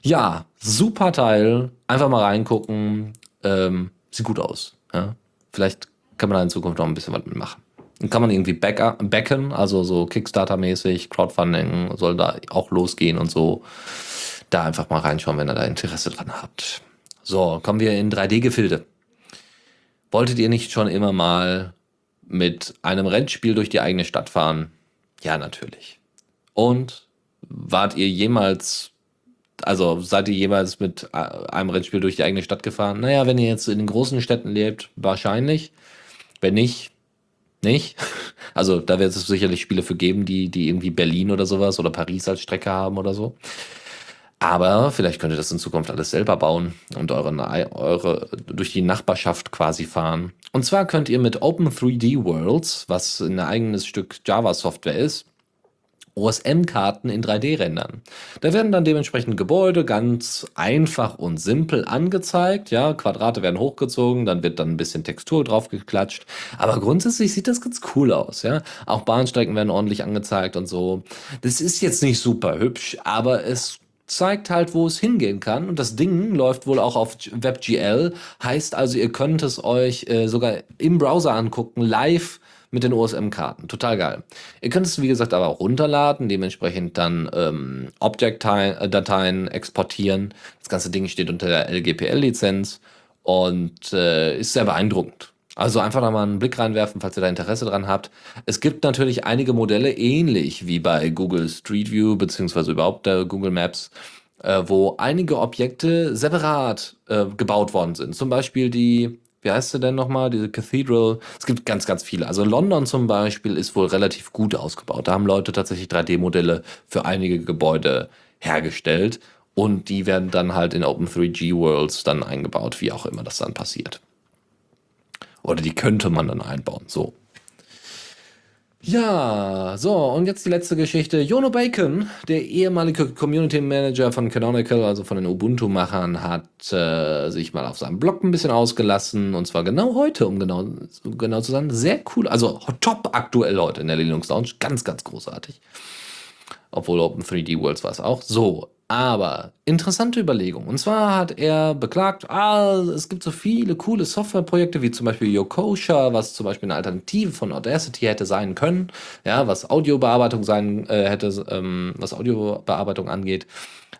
Ja, super Teil. Einfach mal reingucken. Ähm, sieht gut aus. Ja? Vielleicht kann man da in Zukunft noch ein bisschen was mitmachen. Dann kann man irgendwie backen, also so Kickstarter-mäßig, Crowdfunding soll da auch losgehen und so. Da einfach mal reinschauen, wenn ihr da Interesse dran habt. So, kommen wir in 3D-Gefilde. Wolltet ihr nicht schon immer mal mit einem Rennspiel durch die eigene Stadt fahren? Ja, natürlich. Und wart ihr jemals Also seid ihr jemals mit einem Rennspiel durch die eigene Stadt gefahren? Naja, wenn ihr jetzt in den großen Städten lebt, wahrscheinlich. Wenn nicht, nicht. Also da wird es sicherlich Spiele für geben, die, die irgendwie Berlin oder sowas oder Paris als Strecke haben oder so. Aber vielleicht könnt ihr das in Zukunft alles selber bauen und eure, eure durch die Nachbarschaft quasi fahren. Und zwar könnt ihr mit Open 3D Worlds, was ein eigenes Stück Java-Software ist, OSM-Karten in 3D rendern. Da werden dann dementsprechend Gebäude ganz einfach und simpel angezeigt. Ja, Quadrate werden hochgezogen, dann wird dann ein bisschen Textur drauf geklatscht. Aber grundsätzlich sieht das ganz cool aus. Ja, auch Bahnstrecken werden ordentlich angezeigt und so. Das ist jetzt nicht super hübsch, aber es zeigt halt, wo es hingehen kann. Und das Ding läuft wohl auch auf WebGL. Heißt also, ihr könnt es euch äh, sogar im Browser angucken, live mit den OSM-Karten. Total geil. Ihr könnt es, wie gesagt, aber auch runterladen, dementsprechend dann ähm, Object-Dateien exportieren. Das ganze Ding steht unter der LGPL-Lizenz und äh, ist sehr beeindruckend. Also einfach da mal einen Blick reinwerfen, falls ihr da Interesse dran habt. Es gibt natürlich einige Modelle, ähnlich wie bei Google Street View, beziehungsweise überhaupt äh, Google Maps, äh, wo einige Objekte separat äh, gebaut worden sind. Zum Beispiel die, wie heißt sie denn nochmal, diese Cathedral. Es gibt ganz, ganz viele. Also London zum Beispiel ist wohl relativ gut ausgebaut. Da haben Leute tatsächlich 3D-Modelle für einige Gebäude hergestellt. Und die werden dann halt in Open 3G Worlds dann eingebaut, wie auch immer das dann passiert. Oder die könnte man dann einbauen. So. Ja, so, und jetzt die letzte Geschichte. Jono Bacon, der ehemalige Community Manager von Canonical, also von den Ubuntu-Machern, hat äh, sich mal auf seinem Blog ein bisschen ausgelassen. Und zwar genau heute, um genau, genau zu sein. Sehr cool, also top aktuell heute in der Linux Lounge. Ganz, ganz großartig. Obwohl Open 3D Worlds war es auch. So, aber interessante Überlegung. Und zwar hat er beklagt, ah, es gibt so viele coole Softwareprojekte, wie zum Beispiel Yokosha, was zum Beispiel eine Alternative von Audacity hätte sein können, ja, was Audiobearbeitung sein äh, hätte, ähm, was Audiobearbeitung angeht.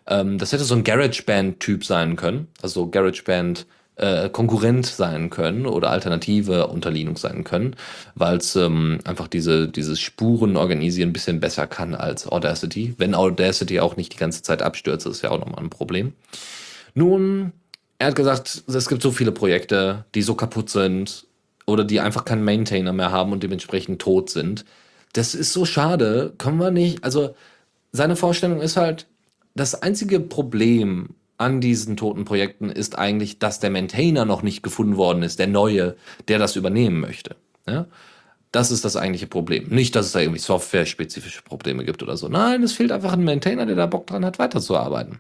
Ähm, das hätte so ein GarageBand-Typ sein können, also GarageBand äh, Konkurrent sein können oder Alternative unter Linux sein können, weil es ähm, einfach diese, dieses Spuren organisieren ein bisschen besser kann als Audacity. Wenn Audacity auch nicht die ganze Zeit abstürzt, ist ja auch nochmal ein Problem. Nun, er hat gesagt, es gibt so viele Projekte, die so kaputt sind oder die einfach keinen Maintainer mehr haben und dementsprechend tot sind. Das ist so schade. Können wir nicht, also seine Vorstellung ist halt, das einzige Problem an diesen toten Projekten ist eigentlich, dass der Maintainer noch nicht gefunden worden ist, der neue, der das übernehmen möchte. Ja? Das ist das eigentliche Problem. Nicht, dass es da irgendwie software-spezifische Probleme gibt oder so. Nein, es fehlt einfach ein Maintainer, der da Bock dran hat, weiterzuarbeiten.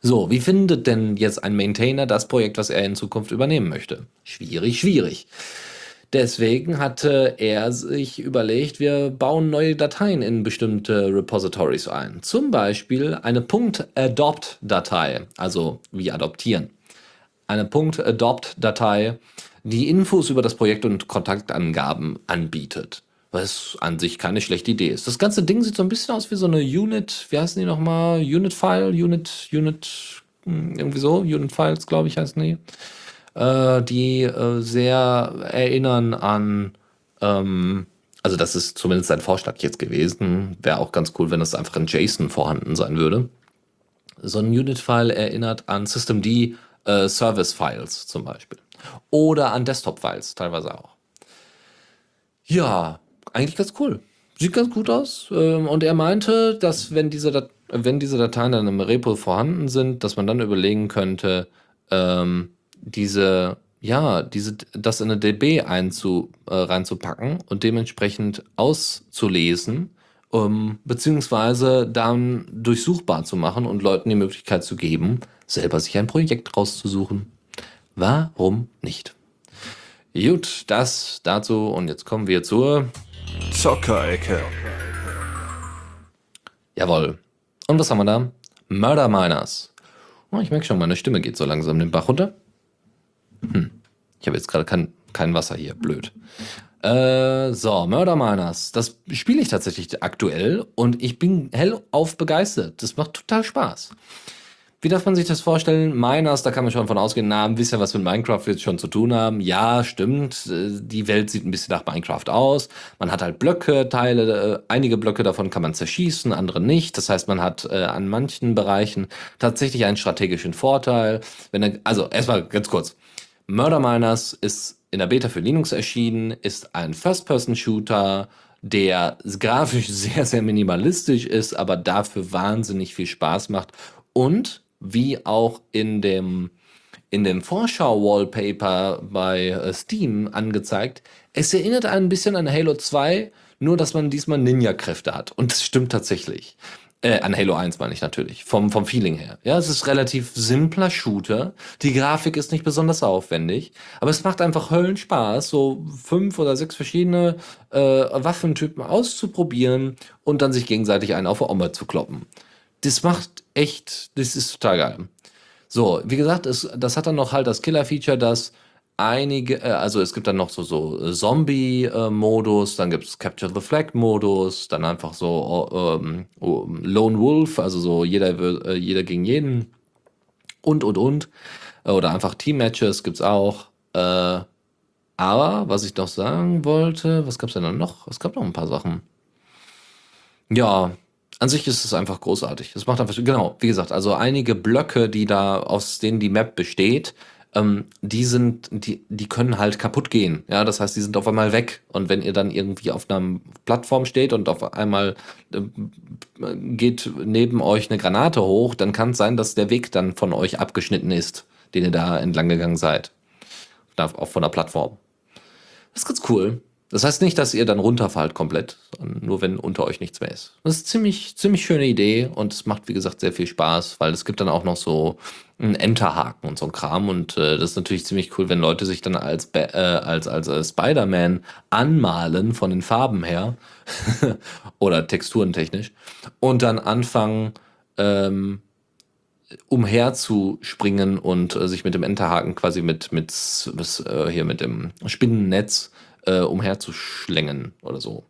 So, wie findet denn jetzt ein Maintainer das Projekt, was er in Zukunft übernehmen möchte? Schwierig, schwierig. Deswegen hatte er sich überlegt, wir bauen neue Dateien in bestimmte Repositories ein. Zum Beispiel eine .adopt-Datei, also wie adoptieren. Eine .adopt-Datei, die Infos über das Projekt und Kontaktangaben anbietet. Was an sich keine schlechte Idee ist. Das ganze Ding sieht so ein bisschen aus wie so eine Unit, wie heißen die nochmal? Unit-File, Unit, Unit, hm, irgendwie so, Unit-Files, glaube ich, heißen die äh, die äh, sehr erinnern an, ähm, also das ist zumindest ein Vorschlag jetzt gewesen. Wäre auch ganz cool, wenn das einfach in JSON vorhanden sein würde. So ein Unit-File erinnert an Systemd äh, Service-Files zum Beispiel. Oder an Desktop-Files teilweise auch. Ja, eigentlich ganz cool. Sieht ganz gut aus. Ähm, und er meinte, dass wenn diese, Dat wenn diese Dateien dann im Repo vorhanden sind, dass man dann überlegen könnte, ähm, diese, ja, diese, das in eine DB einzu, äh, reinzupacken und dementsprechend auszulesen, ähm, beziehungsweise dann durchsuchbar zu machen und Leuten die Möglichkeit zu geben, selber sich ein Projekt rauszusuchen. Warum nicht? Gut, das dazu und jetzt kommen wir zur Zockerecke. Jawohl. Und was haben wir da? Murder Miners. Oh, ich merke schon, meine Stimme geht so langsam den Bach runter. Hm. Ich habe jetzt gerade kein, kein Wasser hier, blöd. Äh, so, Murder Miners. Das spiele ich tatsächlich aktuell und ich bin hellauf begeistert. Das macht total Spaß. Wie darf man sich das vorstellen? Miners, da kann man schon von ausgehen, na, ein bisschen was mit Minecraft wird schon zu tun haben. Ja, stimmt. Äh, die Welt sieht ein bisschen nach Minecraft aus. Man hat halt Blöcke, Teile, äh, einige Blöcke davon kann man zerschießen, andere nicht. Das heißt, man hat äh, an manchen Bereichen tatsächlich einen strategischen Vorteil. Wenn er, also erstmal ganz kurz. Murder Miners ist in der Beta für Linux erschienen, ist ein First-Person-Shooter, der grafisch sehr, sehr minimalistisch ist, aber dafür wahnsinnig viel Spaß macht und wie auch in dem, in dem Vorschau-Wallpaper bei äh, Steam angezeigt, es erinnert ein bisschen an Halo 2, nur dass man diesmal Ninja-Kräfte hat. Und das stimmt tatsächlich. Äh, an Halo 1 meine ich natürlich, vom, vom Feeling her. Ja, es ist relativ simpler Shooter. Die Grafik ist nicht besonders aufwendig, aber es macht einfach Höllenspaß, so fünf oder sechs verschiedene äh, Waffentypen auszuprobieren und dann sich gegenseitig einen auf der Oma zu kloppen das macht echt, das ist total geil. So, wie gesagt, es, das hat dann noch halt das Killer-Feature, dass einige, äh, also es gibt dann noch so, so Zombie-Modus, dann gibt es Capture the Flag-Modus, dann einfach so ähm, oh, Lone Wolf, also so jeder, äh, jeder gegen jeden und und und. Oder einfach Team-Matches gibt es auch. Äh, aber was ich noch sagen wollte, was gab es denn dann noch? Es gab noch ein paar Sachen. Ja, an sich ist es einfach großartig. Es macht einfach, genau, wie gesagt, also einige Blöcke, die da, aus denen die Map besteht, ähm, die sind, die, die können halt kaputt gehen. Ja, das heißt, die sind auf einmal weg. Und wenn ihr dann irgendwie auf einer Plattform steht und auf einmal äh, geht neben euch eine Granate hoch, dann kann es sein, dass der Weg dann von euch abgeschnitten ist, den ihr da entlang gegangen seid. Auch von der Plattform. Das ist ganz cool. Das heißt nicht, dass ihr dann runterfallt komplett, nur wenn unter euch nichts mehr ist. Das ist ziemlich, ziemlich schöne Idee und es macht, wie gesagt, sehr viel Spaß, weil es gibt dann auch noch so einen Enterhaken und so ein Kram und äh, das ist natürlich ziemlich cool, wenn Leute sich dann als, äh, als, als äh, Spider-Man anmalen von den Farben her oder texturentechnisch und dann anfangen, ähm, umherzuspringen und äh, sich mit dem Enterhaken quasi mit, mit, mit äh, hier mit dem Spinnennetz äh, umherzuschlängen oder so.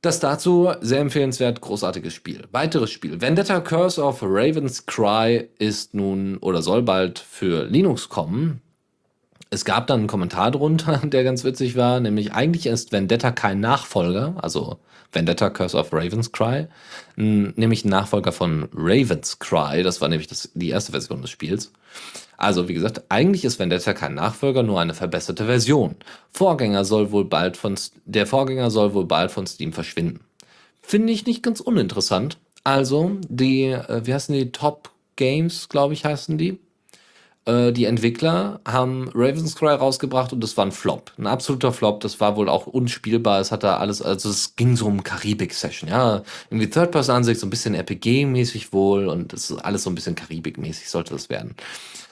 Das dazu sehr empfehlenswert, großartiges Spiel. Weiteres Spiel. Vendetta Curse of Raven's Cry ist nun oder soll bald für Linux kommen. Es gab dann einen Kommentar drunter, der ganz witzig war, nämlich eigentlich ist Vendetta kein Nachfolger, also Vendetta Curse of Raven's Cry, nämlich ein Nachfolger von Raven's Cry, das war nämlich das, die erste Version des Spiels. Also, wie gesagt, eigentlich ist Vendetta kein Nachfolger, nur eine verbesserte Version. Vorgänger soll wohl bald von, der Vorgänger soll wohl bald von Steam verschwinden. Finde ich nicht ganz uninteressant. Also, die, äh, wie heißen die? Top Games, glaube ich, heißen die. Äh, die Entwickler haben Raven's Cry rausgebracht und das war ein Flop. Ein absoluter Flop. Das war wohl auch unspielbar. Es hatte alles, also es ging so um Karibik-Session, ja. Irgendwie Third-Person-Ansicht, so ein bisschen RPG-mäßig wohl und es ist alles so ein bisschen Karibik-mäßig sollte das werden.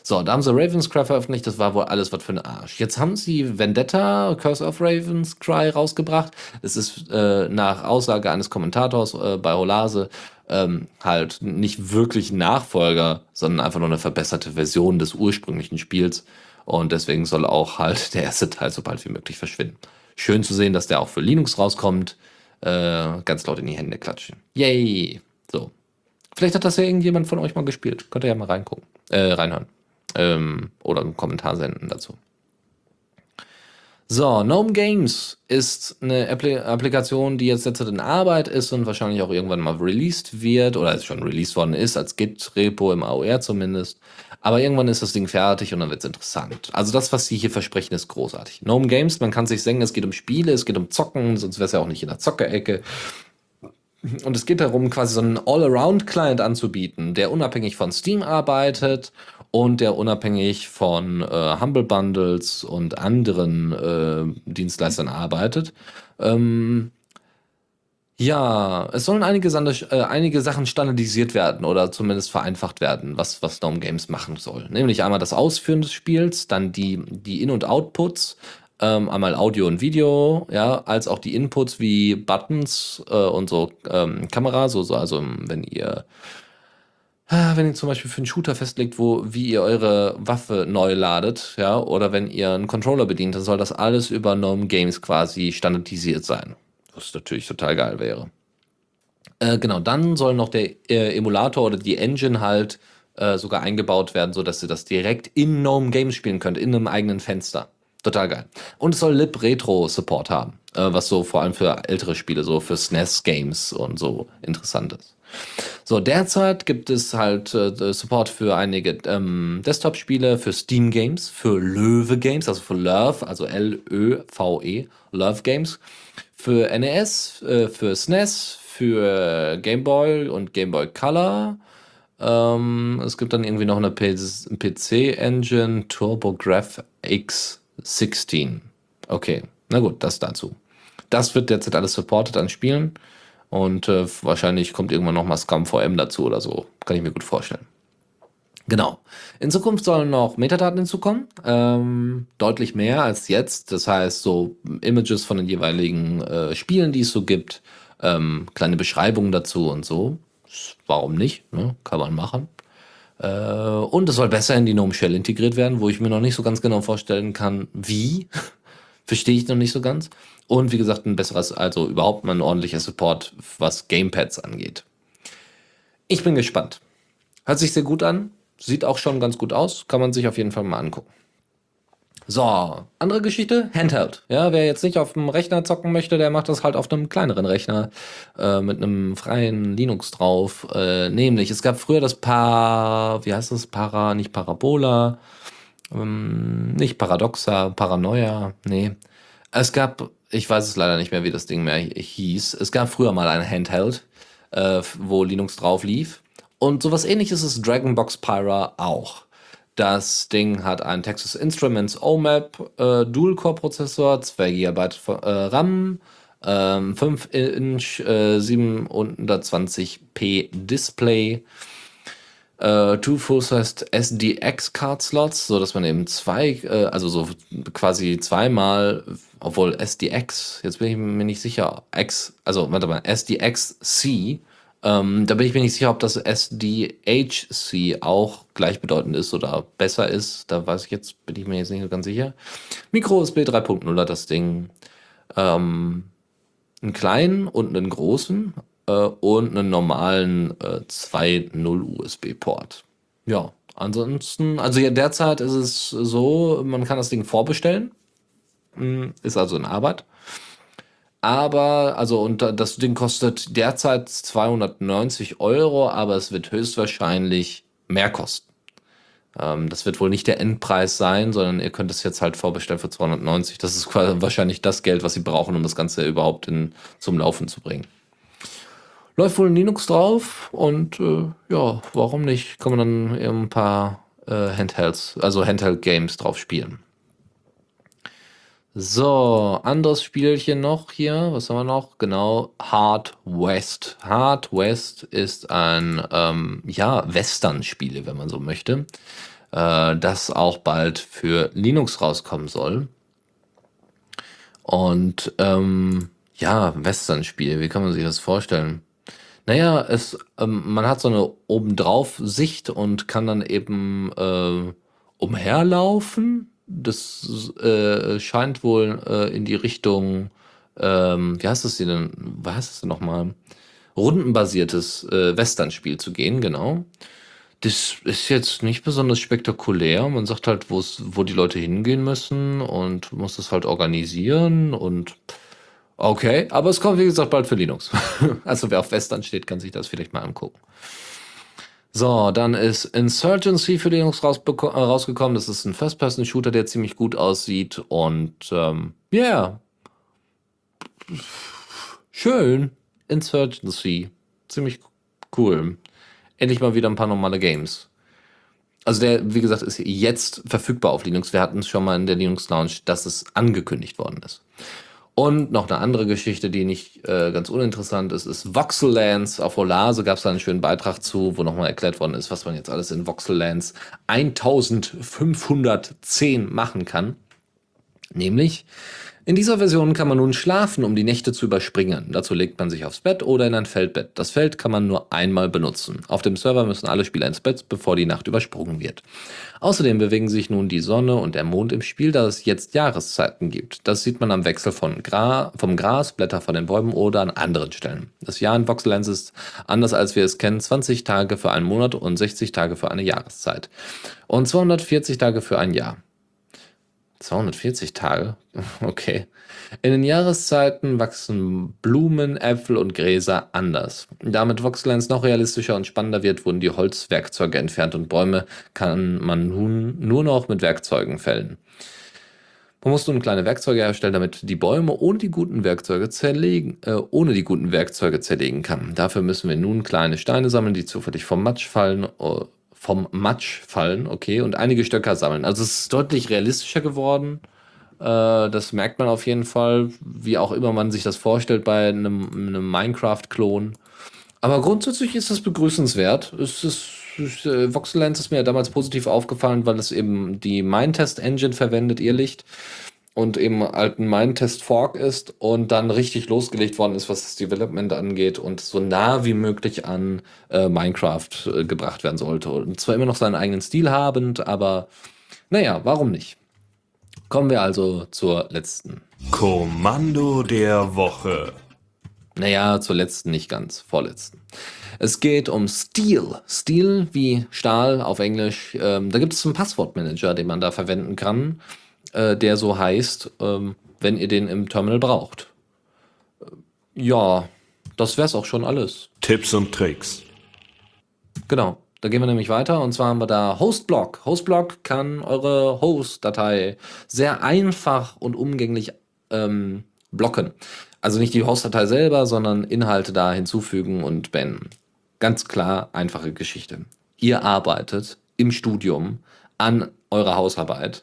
So, da haben sie Ravenscry veröffentlicht, das war wohl alles was für ein Arsch. Jetzt haben sie Vendetta, Curse of Ravenscry rausgebracht. Es ist äh, nach Aussage eines Kommentators äh, bei Holase ähm, halt nicht wirklich Nachfolger, sondern einfach nur eine verbesserte Version des ursprünglichen Spiels. Und deswegen soll auch halt der erste Teil so bald wie möglich verschwinden. Schön zu sehen, dass der auch für Linux rauskommt. Äh, ganz laut in die Hände klatschen. Yay! So. Vielleicht hat das ja irgendjemand von euch mal gespielt. Könnt ihr ja mal reingucken, äh, reinhören ähm, oder einen Kommentar senden dazu. So, Gnome Games ist eine Appli Applikation, die jetzt derzeit in Arbeit ist und wahrscheinlich auch irgendwann mal released wird oder schon released worden ist, als Git-Repo im AOR zumindest. Aber irgendwann ist das Ding fertig und dann wird es interessant. Also das, was sie hier versprechen, ist großartig. Gnome Games, man kann sich sagen, es geht um Spiele, es geht um Zocken, sonst wäre es ja auch nicht in der Zockerecke. Und es geht darum, quasi so einen All-Around-Client anzubieten, der unabhängig von Steam arbeitet und der unabhängig von äh, Humble Bundles und anderen äh, Dienstleistern arbeitet. Ähm, ja, es sollen einige, äh, einige Sachen standardisiert werden oder zumindest vereinfacht werden, was, was Gnome Games machen soll. Nämlich einmal das Ausführen des Spiels, dann die, die In- und Outputs, ähm, einmal Audio und Video, ja, als auch die Inputs wie Buttons äh, und so ähm, Kamera, so, so, also wenn ihr wenn ihr zum Beispiel für einen Shooter festlegt, wo, wie ihr eure Waffe neu ladet, ja, oder wenn ihr einen Controller bedient, dann soll das alles über Gnome Games quasi standardisiert sein. Was natürlich total geil wäre. Äh, genau, dann soll noch der äh, Emulator oder die Engine halt äh, sogar eingebaut werden, sodass ihr das direkt in GNOME Games spielen könnt, in einem eigenen Fenster. Total geil. Und es soll Lib Retro Support haben, äh, was so vor allem für ältere Spiele, so für SNES Games und so interessant ist. So, derzeit gibt es halt äh, Support für einige ähm, Desktop-Spiele, für Steam Games, für Löwe Games, also für Love, also L-Ö-V-E, Love Games, für NES, äh, für SNES, für Game Boy und Game Boy Color. Ähm, es gibt dann irgendwie noch eine PC-Engine, TurboGrafx X16. Okay, na gut, das dazu. Das wird derzeit alles supported an Spielen. Und äh, wahrscheinlich kommt irgendwann noch mal Scum VM dazu oder so. Kann ich mir gut vorstellen. Genau. In Zukunft sollen noch Metadaten hinzukommen. Ähm, deutlich mehr als jetzt. Das heißt, so Images von den jeweiligen äh, Spielen, die es so gibt. Ähm, kleine Beschreibungen dazu und so. Warum nicht? Ne? Kann man machen. Äh, und es soll besser in die GNOME Shell integriert werden, wo ich mir noch nicht so ganz genau vorstellen kann, wie. Verstehe ich noch nicht so ganz. Und wie gesagt, ein besseres, also überhaupt mal ein ordentlicher Support, was Gamepads angeht. Ich bin gespannt. Hört sich sehr gut an. Sieht auch schon ganz gut aus. Kann man sich auf jeden Fall mal angucken. So, andere Geschichte, Handheld. Ja, wer jetzt nicht auf dem Rechner zocken möchte, der macht das halt auf einem kleineren Rechner äh, mit einem freien Linux drauf. Äh, nämlich, es gab früher das Par, wie heißt das? Para, nicht Parabola, ähm, nicht Paradoxa, Paranoia, nee. Es gab ich weiß es leider nicht mehr, wie das Ding mehr hieß. Es gab früher mal ein Handheld, äh, wo Linux drauf lief. Und sowas ähnliches ist Dragonbox Pyra auch. Das Ding hat einen Texas Instruments OMAP äh, Dual-Core-Prozessor, 2 GB äh, RAM, äh, 5 Inch äh, 720p Display, äh, Two Full-Sized SDX Card Slots, so dass man eben zwei, äh, also so quasi zweimal obwohl SDX, jetzt bin ich mir nicht sicher, X, also warte mal, SDX-C, ähm, da bin ich mir nicht sicher, ob das SDHC auch gleichbedeutend ist oder besser ist. Da weiß ich jetzt, bin ich mir jetzt nicht ganz sicher. Micro USB 3.0 hat das Ding. Ähm, einen kleinen und einen großen und einen normalen äh, 2.0 USB-Port. Ja, ansonsten, also ja, derzeit ist es so, man kann das Ding vorbestellen. Hm, ist also in Arbeit. Aber, also, und das Ding kostet derzeit 290 Euro, aber es wird höchstwahrscheinlich mehr kosten. Ähm, das wird wohl nicht der Endpreis sein, sondern ihr könnt es jetzt halt vorbestellen für 290. Das ist wahrscheinlich das Geld, was sie brauchen, um das Ganze überhaupt in, zum Laufen zu bringen. Läuft wohl in Linux drauf und äh, ja, warum nicht? Kann man dann eben ein paar äh, Handhelds, also Handheld-Games drauf spielen. So, anderes Spielchen noch hier. Was haben wir noch? Genau, Hard West. Hard West ist ein, ähm, ja, Western-Spiel, wenn man so möchte, äh, das auch bald für Linux rauskommen soll. Und, ähm, ja, Western-Spiel, wie kann man sich das vorstellen? Naja, es, ähm, man hat so eine obendrauf-Sicht und kann dann eben äh, umherlaufen das äh, scheint wohl äh, in die Richtung, ähm, wie heißt es denn, was heißt es denn nochmal? Rundenbasiertes äh, Western-Spiel zu gehen, genau. Das ist jetzt nicht besonders spektakulär. Man sagt halt, wo die Leute hingehen müssen und muss das halt organisieren und okay, aber es kommt wie gesagt bald für Linux. also wer auf Western steht, kann sich das vielleicht mal angucken. So, dann ist Insurgency für Linux äh, rausgekommen. Das ist ein First-Person-Shooter, der ziemlich gut aussieht. Und ähm, yeah. Schön. Insurgency. Ziemlich cool. Endlich mal wieder ein paar normale Games. Also der, wie gesagt, ist jetzt verfügbar auf Linux. Wir hatten es schon mal in der Linux Lounge, dass es angekündigt worden ist. Und noch eine andere Geschichte, die nicht äh, ganz uninteressant ist, ist Voxellands. Auf Olase gab es da einen schönen Beitrag zu, wo nochmal erklärt worden ist, was man jetzt alles in Voxellands 1510 machen kann. Nämlich, In dieser Version kann man nun schlafen, um die Nächte zu überspringen. Dazu legt man sich aufs Bett oder in ein Feldbett. Das Feld kann man nur einmal benutzen. Auf dem Server müssen alle Spieler ins Bett, bevor die Nacht übersprungen wird. Außerdem bewegen sich nun die Sonne und der Mond im Spiel, da es jetzt Jahreszeiten gibt. Das sieht man am Wechsel von Gra vom Gras, Blätter von den Bäumen oder an anderen Stellen. Das Jahr in Voxelens ist anders als wir es kennen, 20 Tage für einen Monat und 60 Tage für eine Jahreszeit. Und 240 Tage für ein Jahr. 240 Tage? Okay. In den Jahreszeiten wachsen Blumen, Äpfel und Gräser anders. Damit Voxlands noch realistischer und spannender wird, wurden die Holzwerkzeuge entfernt und Bäume kann man nun nur noch mit Werkzeugen fällen. Man muss nun kleine Werkzeuge herstellen, damit die Bäume ohne die guten Werkzeuge zerlegen, äh, ohne die guten Werkzeuge zerlegen kann. Dafür müssen wir nun kleine Steine sammeln, die zufällig vom Matsch fallen, uh, vom Matsch fallen, okay, und einige Stöcker sammeln. Also es ist deutlich realistischer geworden. Äh, das merkt man auf jeden Fall, wie auch immer man sich das vorstellt bei einem, einem Minecraft-Klon. Aber grundsätzlich ist das begrüßenswert. Es ist, äh, Voxelens ist mir damals positiv aufgefallen, weil es eben die Mindtest-Engine verwendet, ihr Licht und eben ein Mindtest Fork ist und dann richtig losgelegt worden ist, was das Development angeht und so nah wie möglich an äh, Minecraft äh, gebracht werden sollte. Und zwar immer noch seinen eigenen Stil habend, aber naja, warum nicht? Kommen wir also zur letzten. Kommando der Woche. Naja, zur letzten nicht ganz, vorletzten. Es geht um Steel. Steel wie Stahl auf Englisch. Ähm, da gibt es einen Passwortmanager, den man da verwenden kann äh, der so heißt, ähm, wenn ihr den im Terminal braucht. Äh, ja, das wäre es auch schon alles. Tipps und Tricks. Genau. Da gehen wir nämlich weiter und zwar haben wir da Hostblock. Hostblock kann eure Host-Datei sehr einfach und umgänglich ähm, blocken. Also nicht die Host-Datei selber, sondern Inhalte da hinzufügen und beenden. Ganz klar, einfache Geschichte. Ihr arbeitet im Studium an eurer Hausarbeit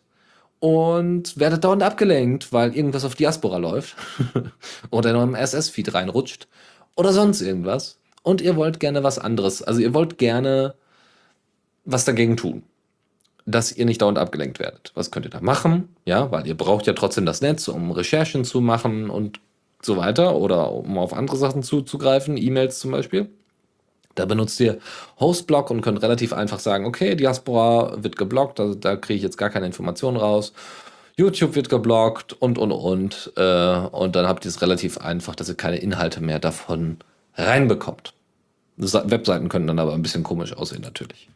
und werdet dauernd abgelenkt, weil irgendwas auf Diaspora läuft oder in eurem SS-Feed reinrutscht oder sonst irgendwas. Und ihr wollt gerne was anderes. Also ihr wollt gerne was dagegen tun, dass ihr nicht dauernd abgelenkt werdet. Was könnt ihr da machen? Ja, weil ihr braucht ja trotzdem das Netz, um Recherchen zu machen und so weiter oder um auf andere Sachen zuzugreifen, E-Mails zum Beispiel. Da benutzt ihr Hostblock und könnt relativ einfach sagen, okay, Diaspora wird geblockt, also da kriege ich jetzt gar keine Informationen raus. YouTube wird geblockt und, und, und. Äh, und dann habt ihr es relativ einfach, dass ihr keine Inhalte mehr davon reinbekommt. Webseiten können dann aber ein bisschen komisch aussehen, natürlich.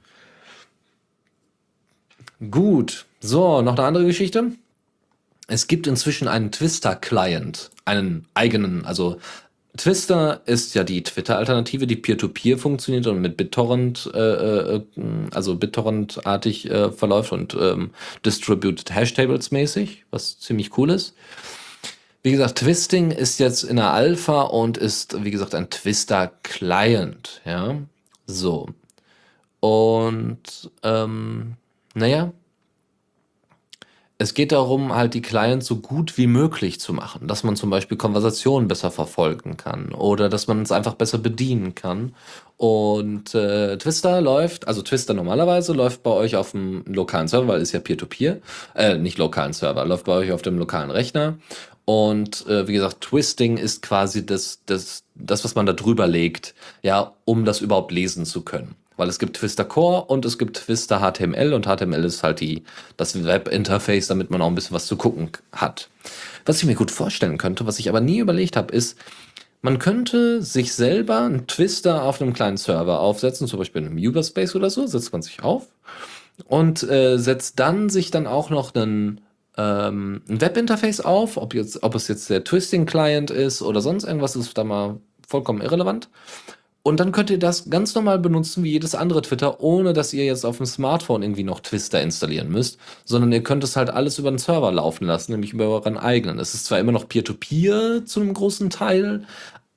Gut, so, noch eine andere Geschichte. Es gibt inzwischen einen Twister-Client, einen eigenen, also Twister ist ja die Twitter-Alternative, die Peer-to-Peer -Peer funktioniert und mit BitTorrent, äh, äh, also BitTorrent-artig äh, verläuft und ähm, Distributed Hashtables mäßig, was ziemlich cool ist. Wie gesagt, Twisting ist jetzt in der Alpha und ist, wie gesagt, ein Twister-Client, ja. So. Und, ähm, naja, es geht darum, halt die Clients so gut wie möglich zu machen, dass man zum Beispiel Konversationen besser verfolgen kann oder dass man es einfach besser bedienen kann. Und äh, Twister läuft, also Twister normalerweise läuft bei euch auf dem lokalen Server, weil ist ja Peer-to-Peer, -Peer, äh, nicht lokalen Server, läuft bei euch auf dem lokalen Rechner. Und äh, wie gesagt, Twisting ist quasi das, das, das, was man da drüber legt, ja, um das überhaupt lesen zu können. Weil es gibt Twister Core und es gibt Twister HTML und HTML ist halt die, das Web-Interface, damit man auch ein bisschen was zu gucken hat. Was ich mir gut vorstellen könnte, was ich aber nie überlegt habe, ist, man könnte sich selber einen Twister auf einem kleinen Server aufsetzen, zum Beispiel in einem Uberspace oder so, setzt man sich auf und äh, setzt dann sich dann auch noch einen ähm, ein Webinterface auf, ob, jetzt, ob es jetzt der Twisting-Client ist oder sonst irgendwas, ist da mal vollkommen irrelevant. Und dann könnt ihr das ganz normal benutzen wie jedes andere Twitter, ohne dass ihr jetzt auf dem Smartphone irgendwie noch Twister installieren müsst, sondern ihr könnt es halt alles über den Server laufen lassen, nämlich über euren eigenen. Es ist zwar immer noch Peer-to-Peer -Peer zu einem großen Teil,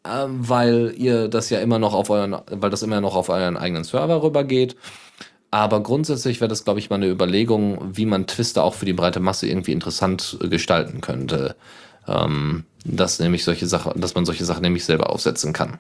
äh, weil ihr das ja immer noch auf euren, weil das immer noch auf euren eigenen Server rübergeht. Aber grundsätzlich wäre das, glaube ich, mal eine Überlegung, wie man Twister auch für die breite Masse irgendwie interessant gestalten könnte. Ähm, dass nämlich solche Sachen, dass man solche Sachen nämlich selber aufsetzen kann.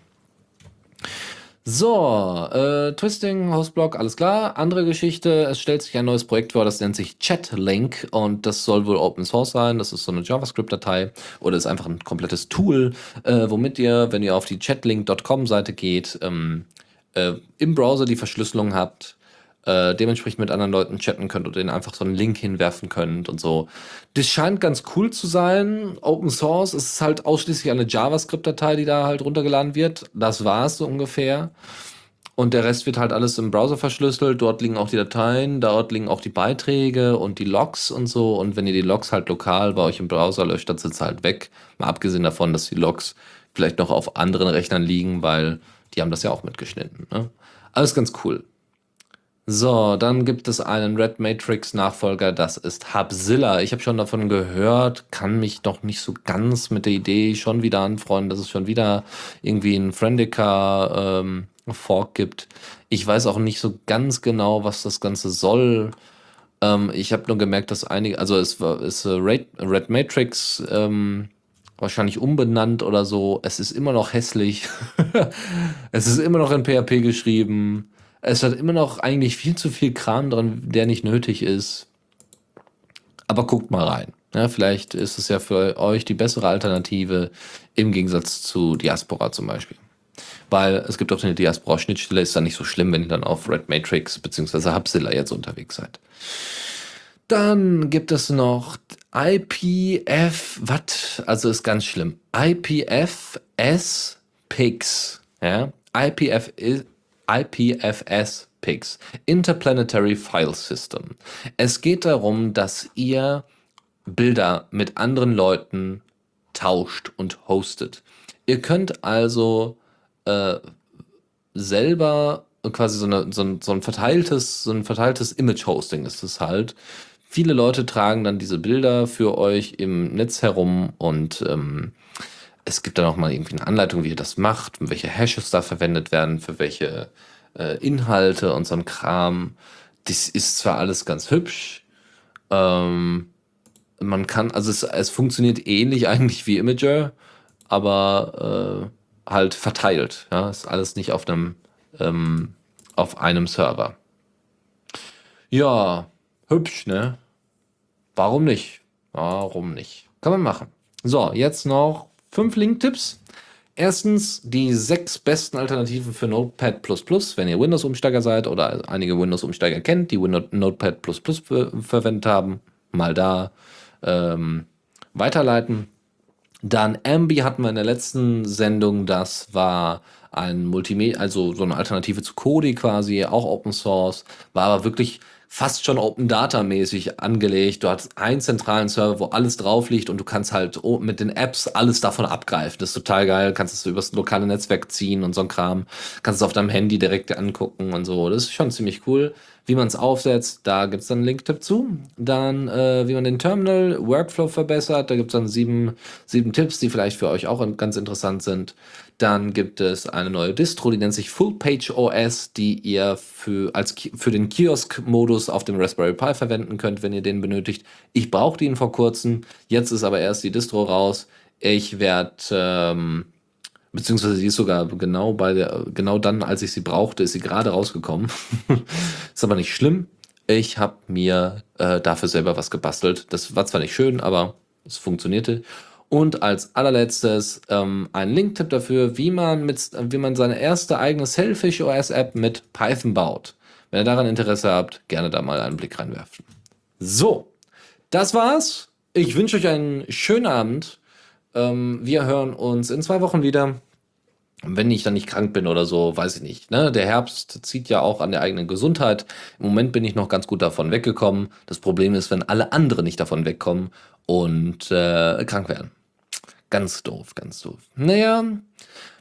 So, äh, Twisting, Hostblock, alles klar. Andere Geschichte, es stellt sich ein neues Projekt vor, das nennt sich Chatlink und das soll wohl Open Source sein. Das ist so eine JavaScript-Datei oder ist einfach ein komplettes Tool, äh, womit ihr, wenn ihr auf die chatlink.com Seite geht, ähm, äh, im Browser die Verschlüsselung habt, äh, dementsprechend mit anderen Leuten chatten könnt und denen einfach so einen Link hinwerfen könnt und so. Das scheint ganz cool zu sein. Open Source ist halt ausschließlich eine JavaScript-Datei, die da halt runtergeladen wird. Das war es so ungefähr. Und der Rest wird halt alles im Browser verschlüsselt. Dort liegen auch die Dateien, dort liegen auch die Beiträge und die Logs und so. Und wenn ihr die Logs halt lokal bei euch im Browser löscht, dann sind sie halt weg. Mal abgesehen davon, dass die Logs vielleicht noch auf anderen Rechnern liegen, weil die haben das ja auch mitgeschnitten. Ne? Alles ganz cool. So, dann gibt es einen Red Matrix Nachfolger, das ist Hubzilla. Ich habe schon davon gehört, kann mich noch nicht so ganz mit der Idee schon wieder anfreunden, dass es schon wieder irgendwie ein Friendica ähm, Fork gibt. Ich weiß auch nicht so ganz genau, was das Ganze soll. Ähm, ich habe nur gemerkt, dass einige, also es ist äh, Red, Red Matrix ähm, wahrscheinlich umbenannt oder so. Es ist immer noch hässlich. es ist immer noch in PHP geschrieben. Es hat immer noch eigentlich viel zu viel Kram dran, der nicht nötig ist. Aber guckt mal rein. Ja, vielleicht ist es ja für euch die bessere Alternative im Gegensatz zu Diaspora zum Beispiel. Weil es gibt auch eine Diaspora-Schnittstelle, ist dann nicht so schlimm, wenn ihr dann auf Red Matrix bzw. Hubzilla jetzt unterwegs seid. Dann gibt es noch IPF, was? Also ist ganz schlimm. IPFS Pigs. Ja? IPF IPFS PIX, Interplanetary File System. Es geht darum, dass ihr Bilder mit anderen Leuten tauscht und hostet. Ihr könnt also äh, selber quasi so, eine, so, ein, so ein verteiltes, so ein verteiltes Image-Hosting ist es halt. Viele Leute tragen dann diese Bilder für euch im Netz herum und ähm, es gibt dann auch mal irgendwie eine Anleitung, wie ihr das macht, welche Hashes da verwendet werden, für welche äh, Inhalte und so ein Kram. Das ist zwar alles ganz hübsch, ähm, man kann, also es, es funktioniert ähnlich eigentlich wie Imager, aber äh, halt verteilt. Ja, ist alles nicht auf einem ähm, auf einem Server. Ja, hübsch, ne? Warum nicht? Warum nicht? Kann man machen. So, jetzt noch fünf Link-Tipps. Erstens die sechs besten Alternativen für Notepad++, wenn ihr Windows-Umsteiger seid oder einige Windows-Umsteiger kennt, die Notepad++ verwendet haben, mal da ähm, weiterleiten. Dann Ambi hatten wir in der letzten Sendung, das war ein Multimedia, also so eine Alternative zu Kodi quasi, auch Open Source, war aber wirklich fast schon Open Data mäßig angelegt. Du hast einen zentralen Server, wo alles drauf liegt und du kannst halt mit den Apps alles davon abgreifen. Das ist total geil. Kannst es übers lokale Netzwerk ziehen und so ein Kram. Kannst es auf deinem Handy direkt angucken und so. Das ist schon ziemlich cool. Wie man es aufsetzt, da gibt es dann einen Link-Tipp zu. Dann, äh, wie man den Terminal Workflow verbessert, da gibt es dann sieben, sieben Tipps, die vielleicht für euch auch ganz interessant sind. Dann gibt es eine neue Distro, die nennt sich Full Page OS, die ihr für, als, für den Kiosk-Modus auf dem Raspberry Pi verwenden könnt, wenn ihr den benötigt. Ich brauchte ihn vor kurzem, jetzt ist aber erst die Distro raus. Ich werde, ähm, beziehungsweise sie ist sogar genau bei der, genau dann, als ich sie brauchte, ist sie gerade rausgekommen. ist aber nicht schlimm. Ich habe mir äh, dafür selber was gebastelt. Das war zwar nicht schön, aber es funktionierte. Und als allerletztes ähm, ein Link-Tipp dafür, wie man, mit, wie man seine erste eigene Selfish OS-App mit Python baut. Wenn ihr daran Interesse habt, gerne da mal einen Blick reinwerfen. So, das war's. Ich wünsche euch einen schönen Abend. Ähm, wir hören uns in zwei Wochen wieder. Wenn ich dann nicht krank bin oder so, weiß ich nicht. Ne? Der Herbst zieht ja auch an der eigenen Gesundheit. Im Moment bin ich noch ganz gut davon weggekommen. Das Problem ist, wenn alle anderen nicht davon wegkommen und äh, krank werden. Ganz doof, ganz doof. Naja,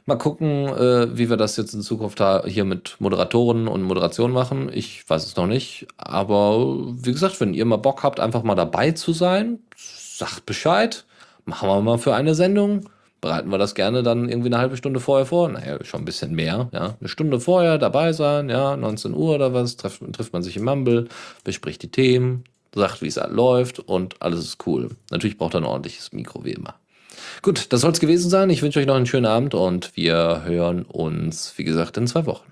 mal gucken, äh, wie wir das jetzt in Zukunft hier mit Moderatoren und Moderation machen. Ich weiß es noch nicht. Aber wie gesagt, wenn ihr mal Bock habt, einfach mal dabei zu sein, sagt Bescheid. Machen wir mal für eine Sendung. Bereiten wir das gerne dann irgendwie eine halbe Stunde vorher vor. Naja, schon ein bisschen mehr. Ja, eine Stunde vorher dabei sein. Ja, 19 Uhr oder was. Trifft, trifft man sich im Mumble, bespricht die Themen, sagt, wie es läuft und alles ist cool. Natürlich braucht er ein ordentliches Mikro, wie immer. Gut, das soll es gewesen sein. Ich wünsche euch noch einen schönen Abend und wir hören uns, wie gesagt, in zwei Wochen.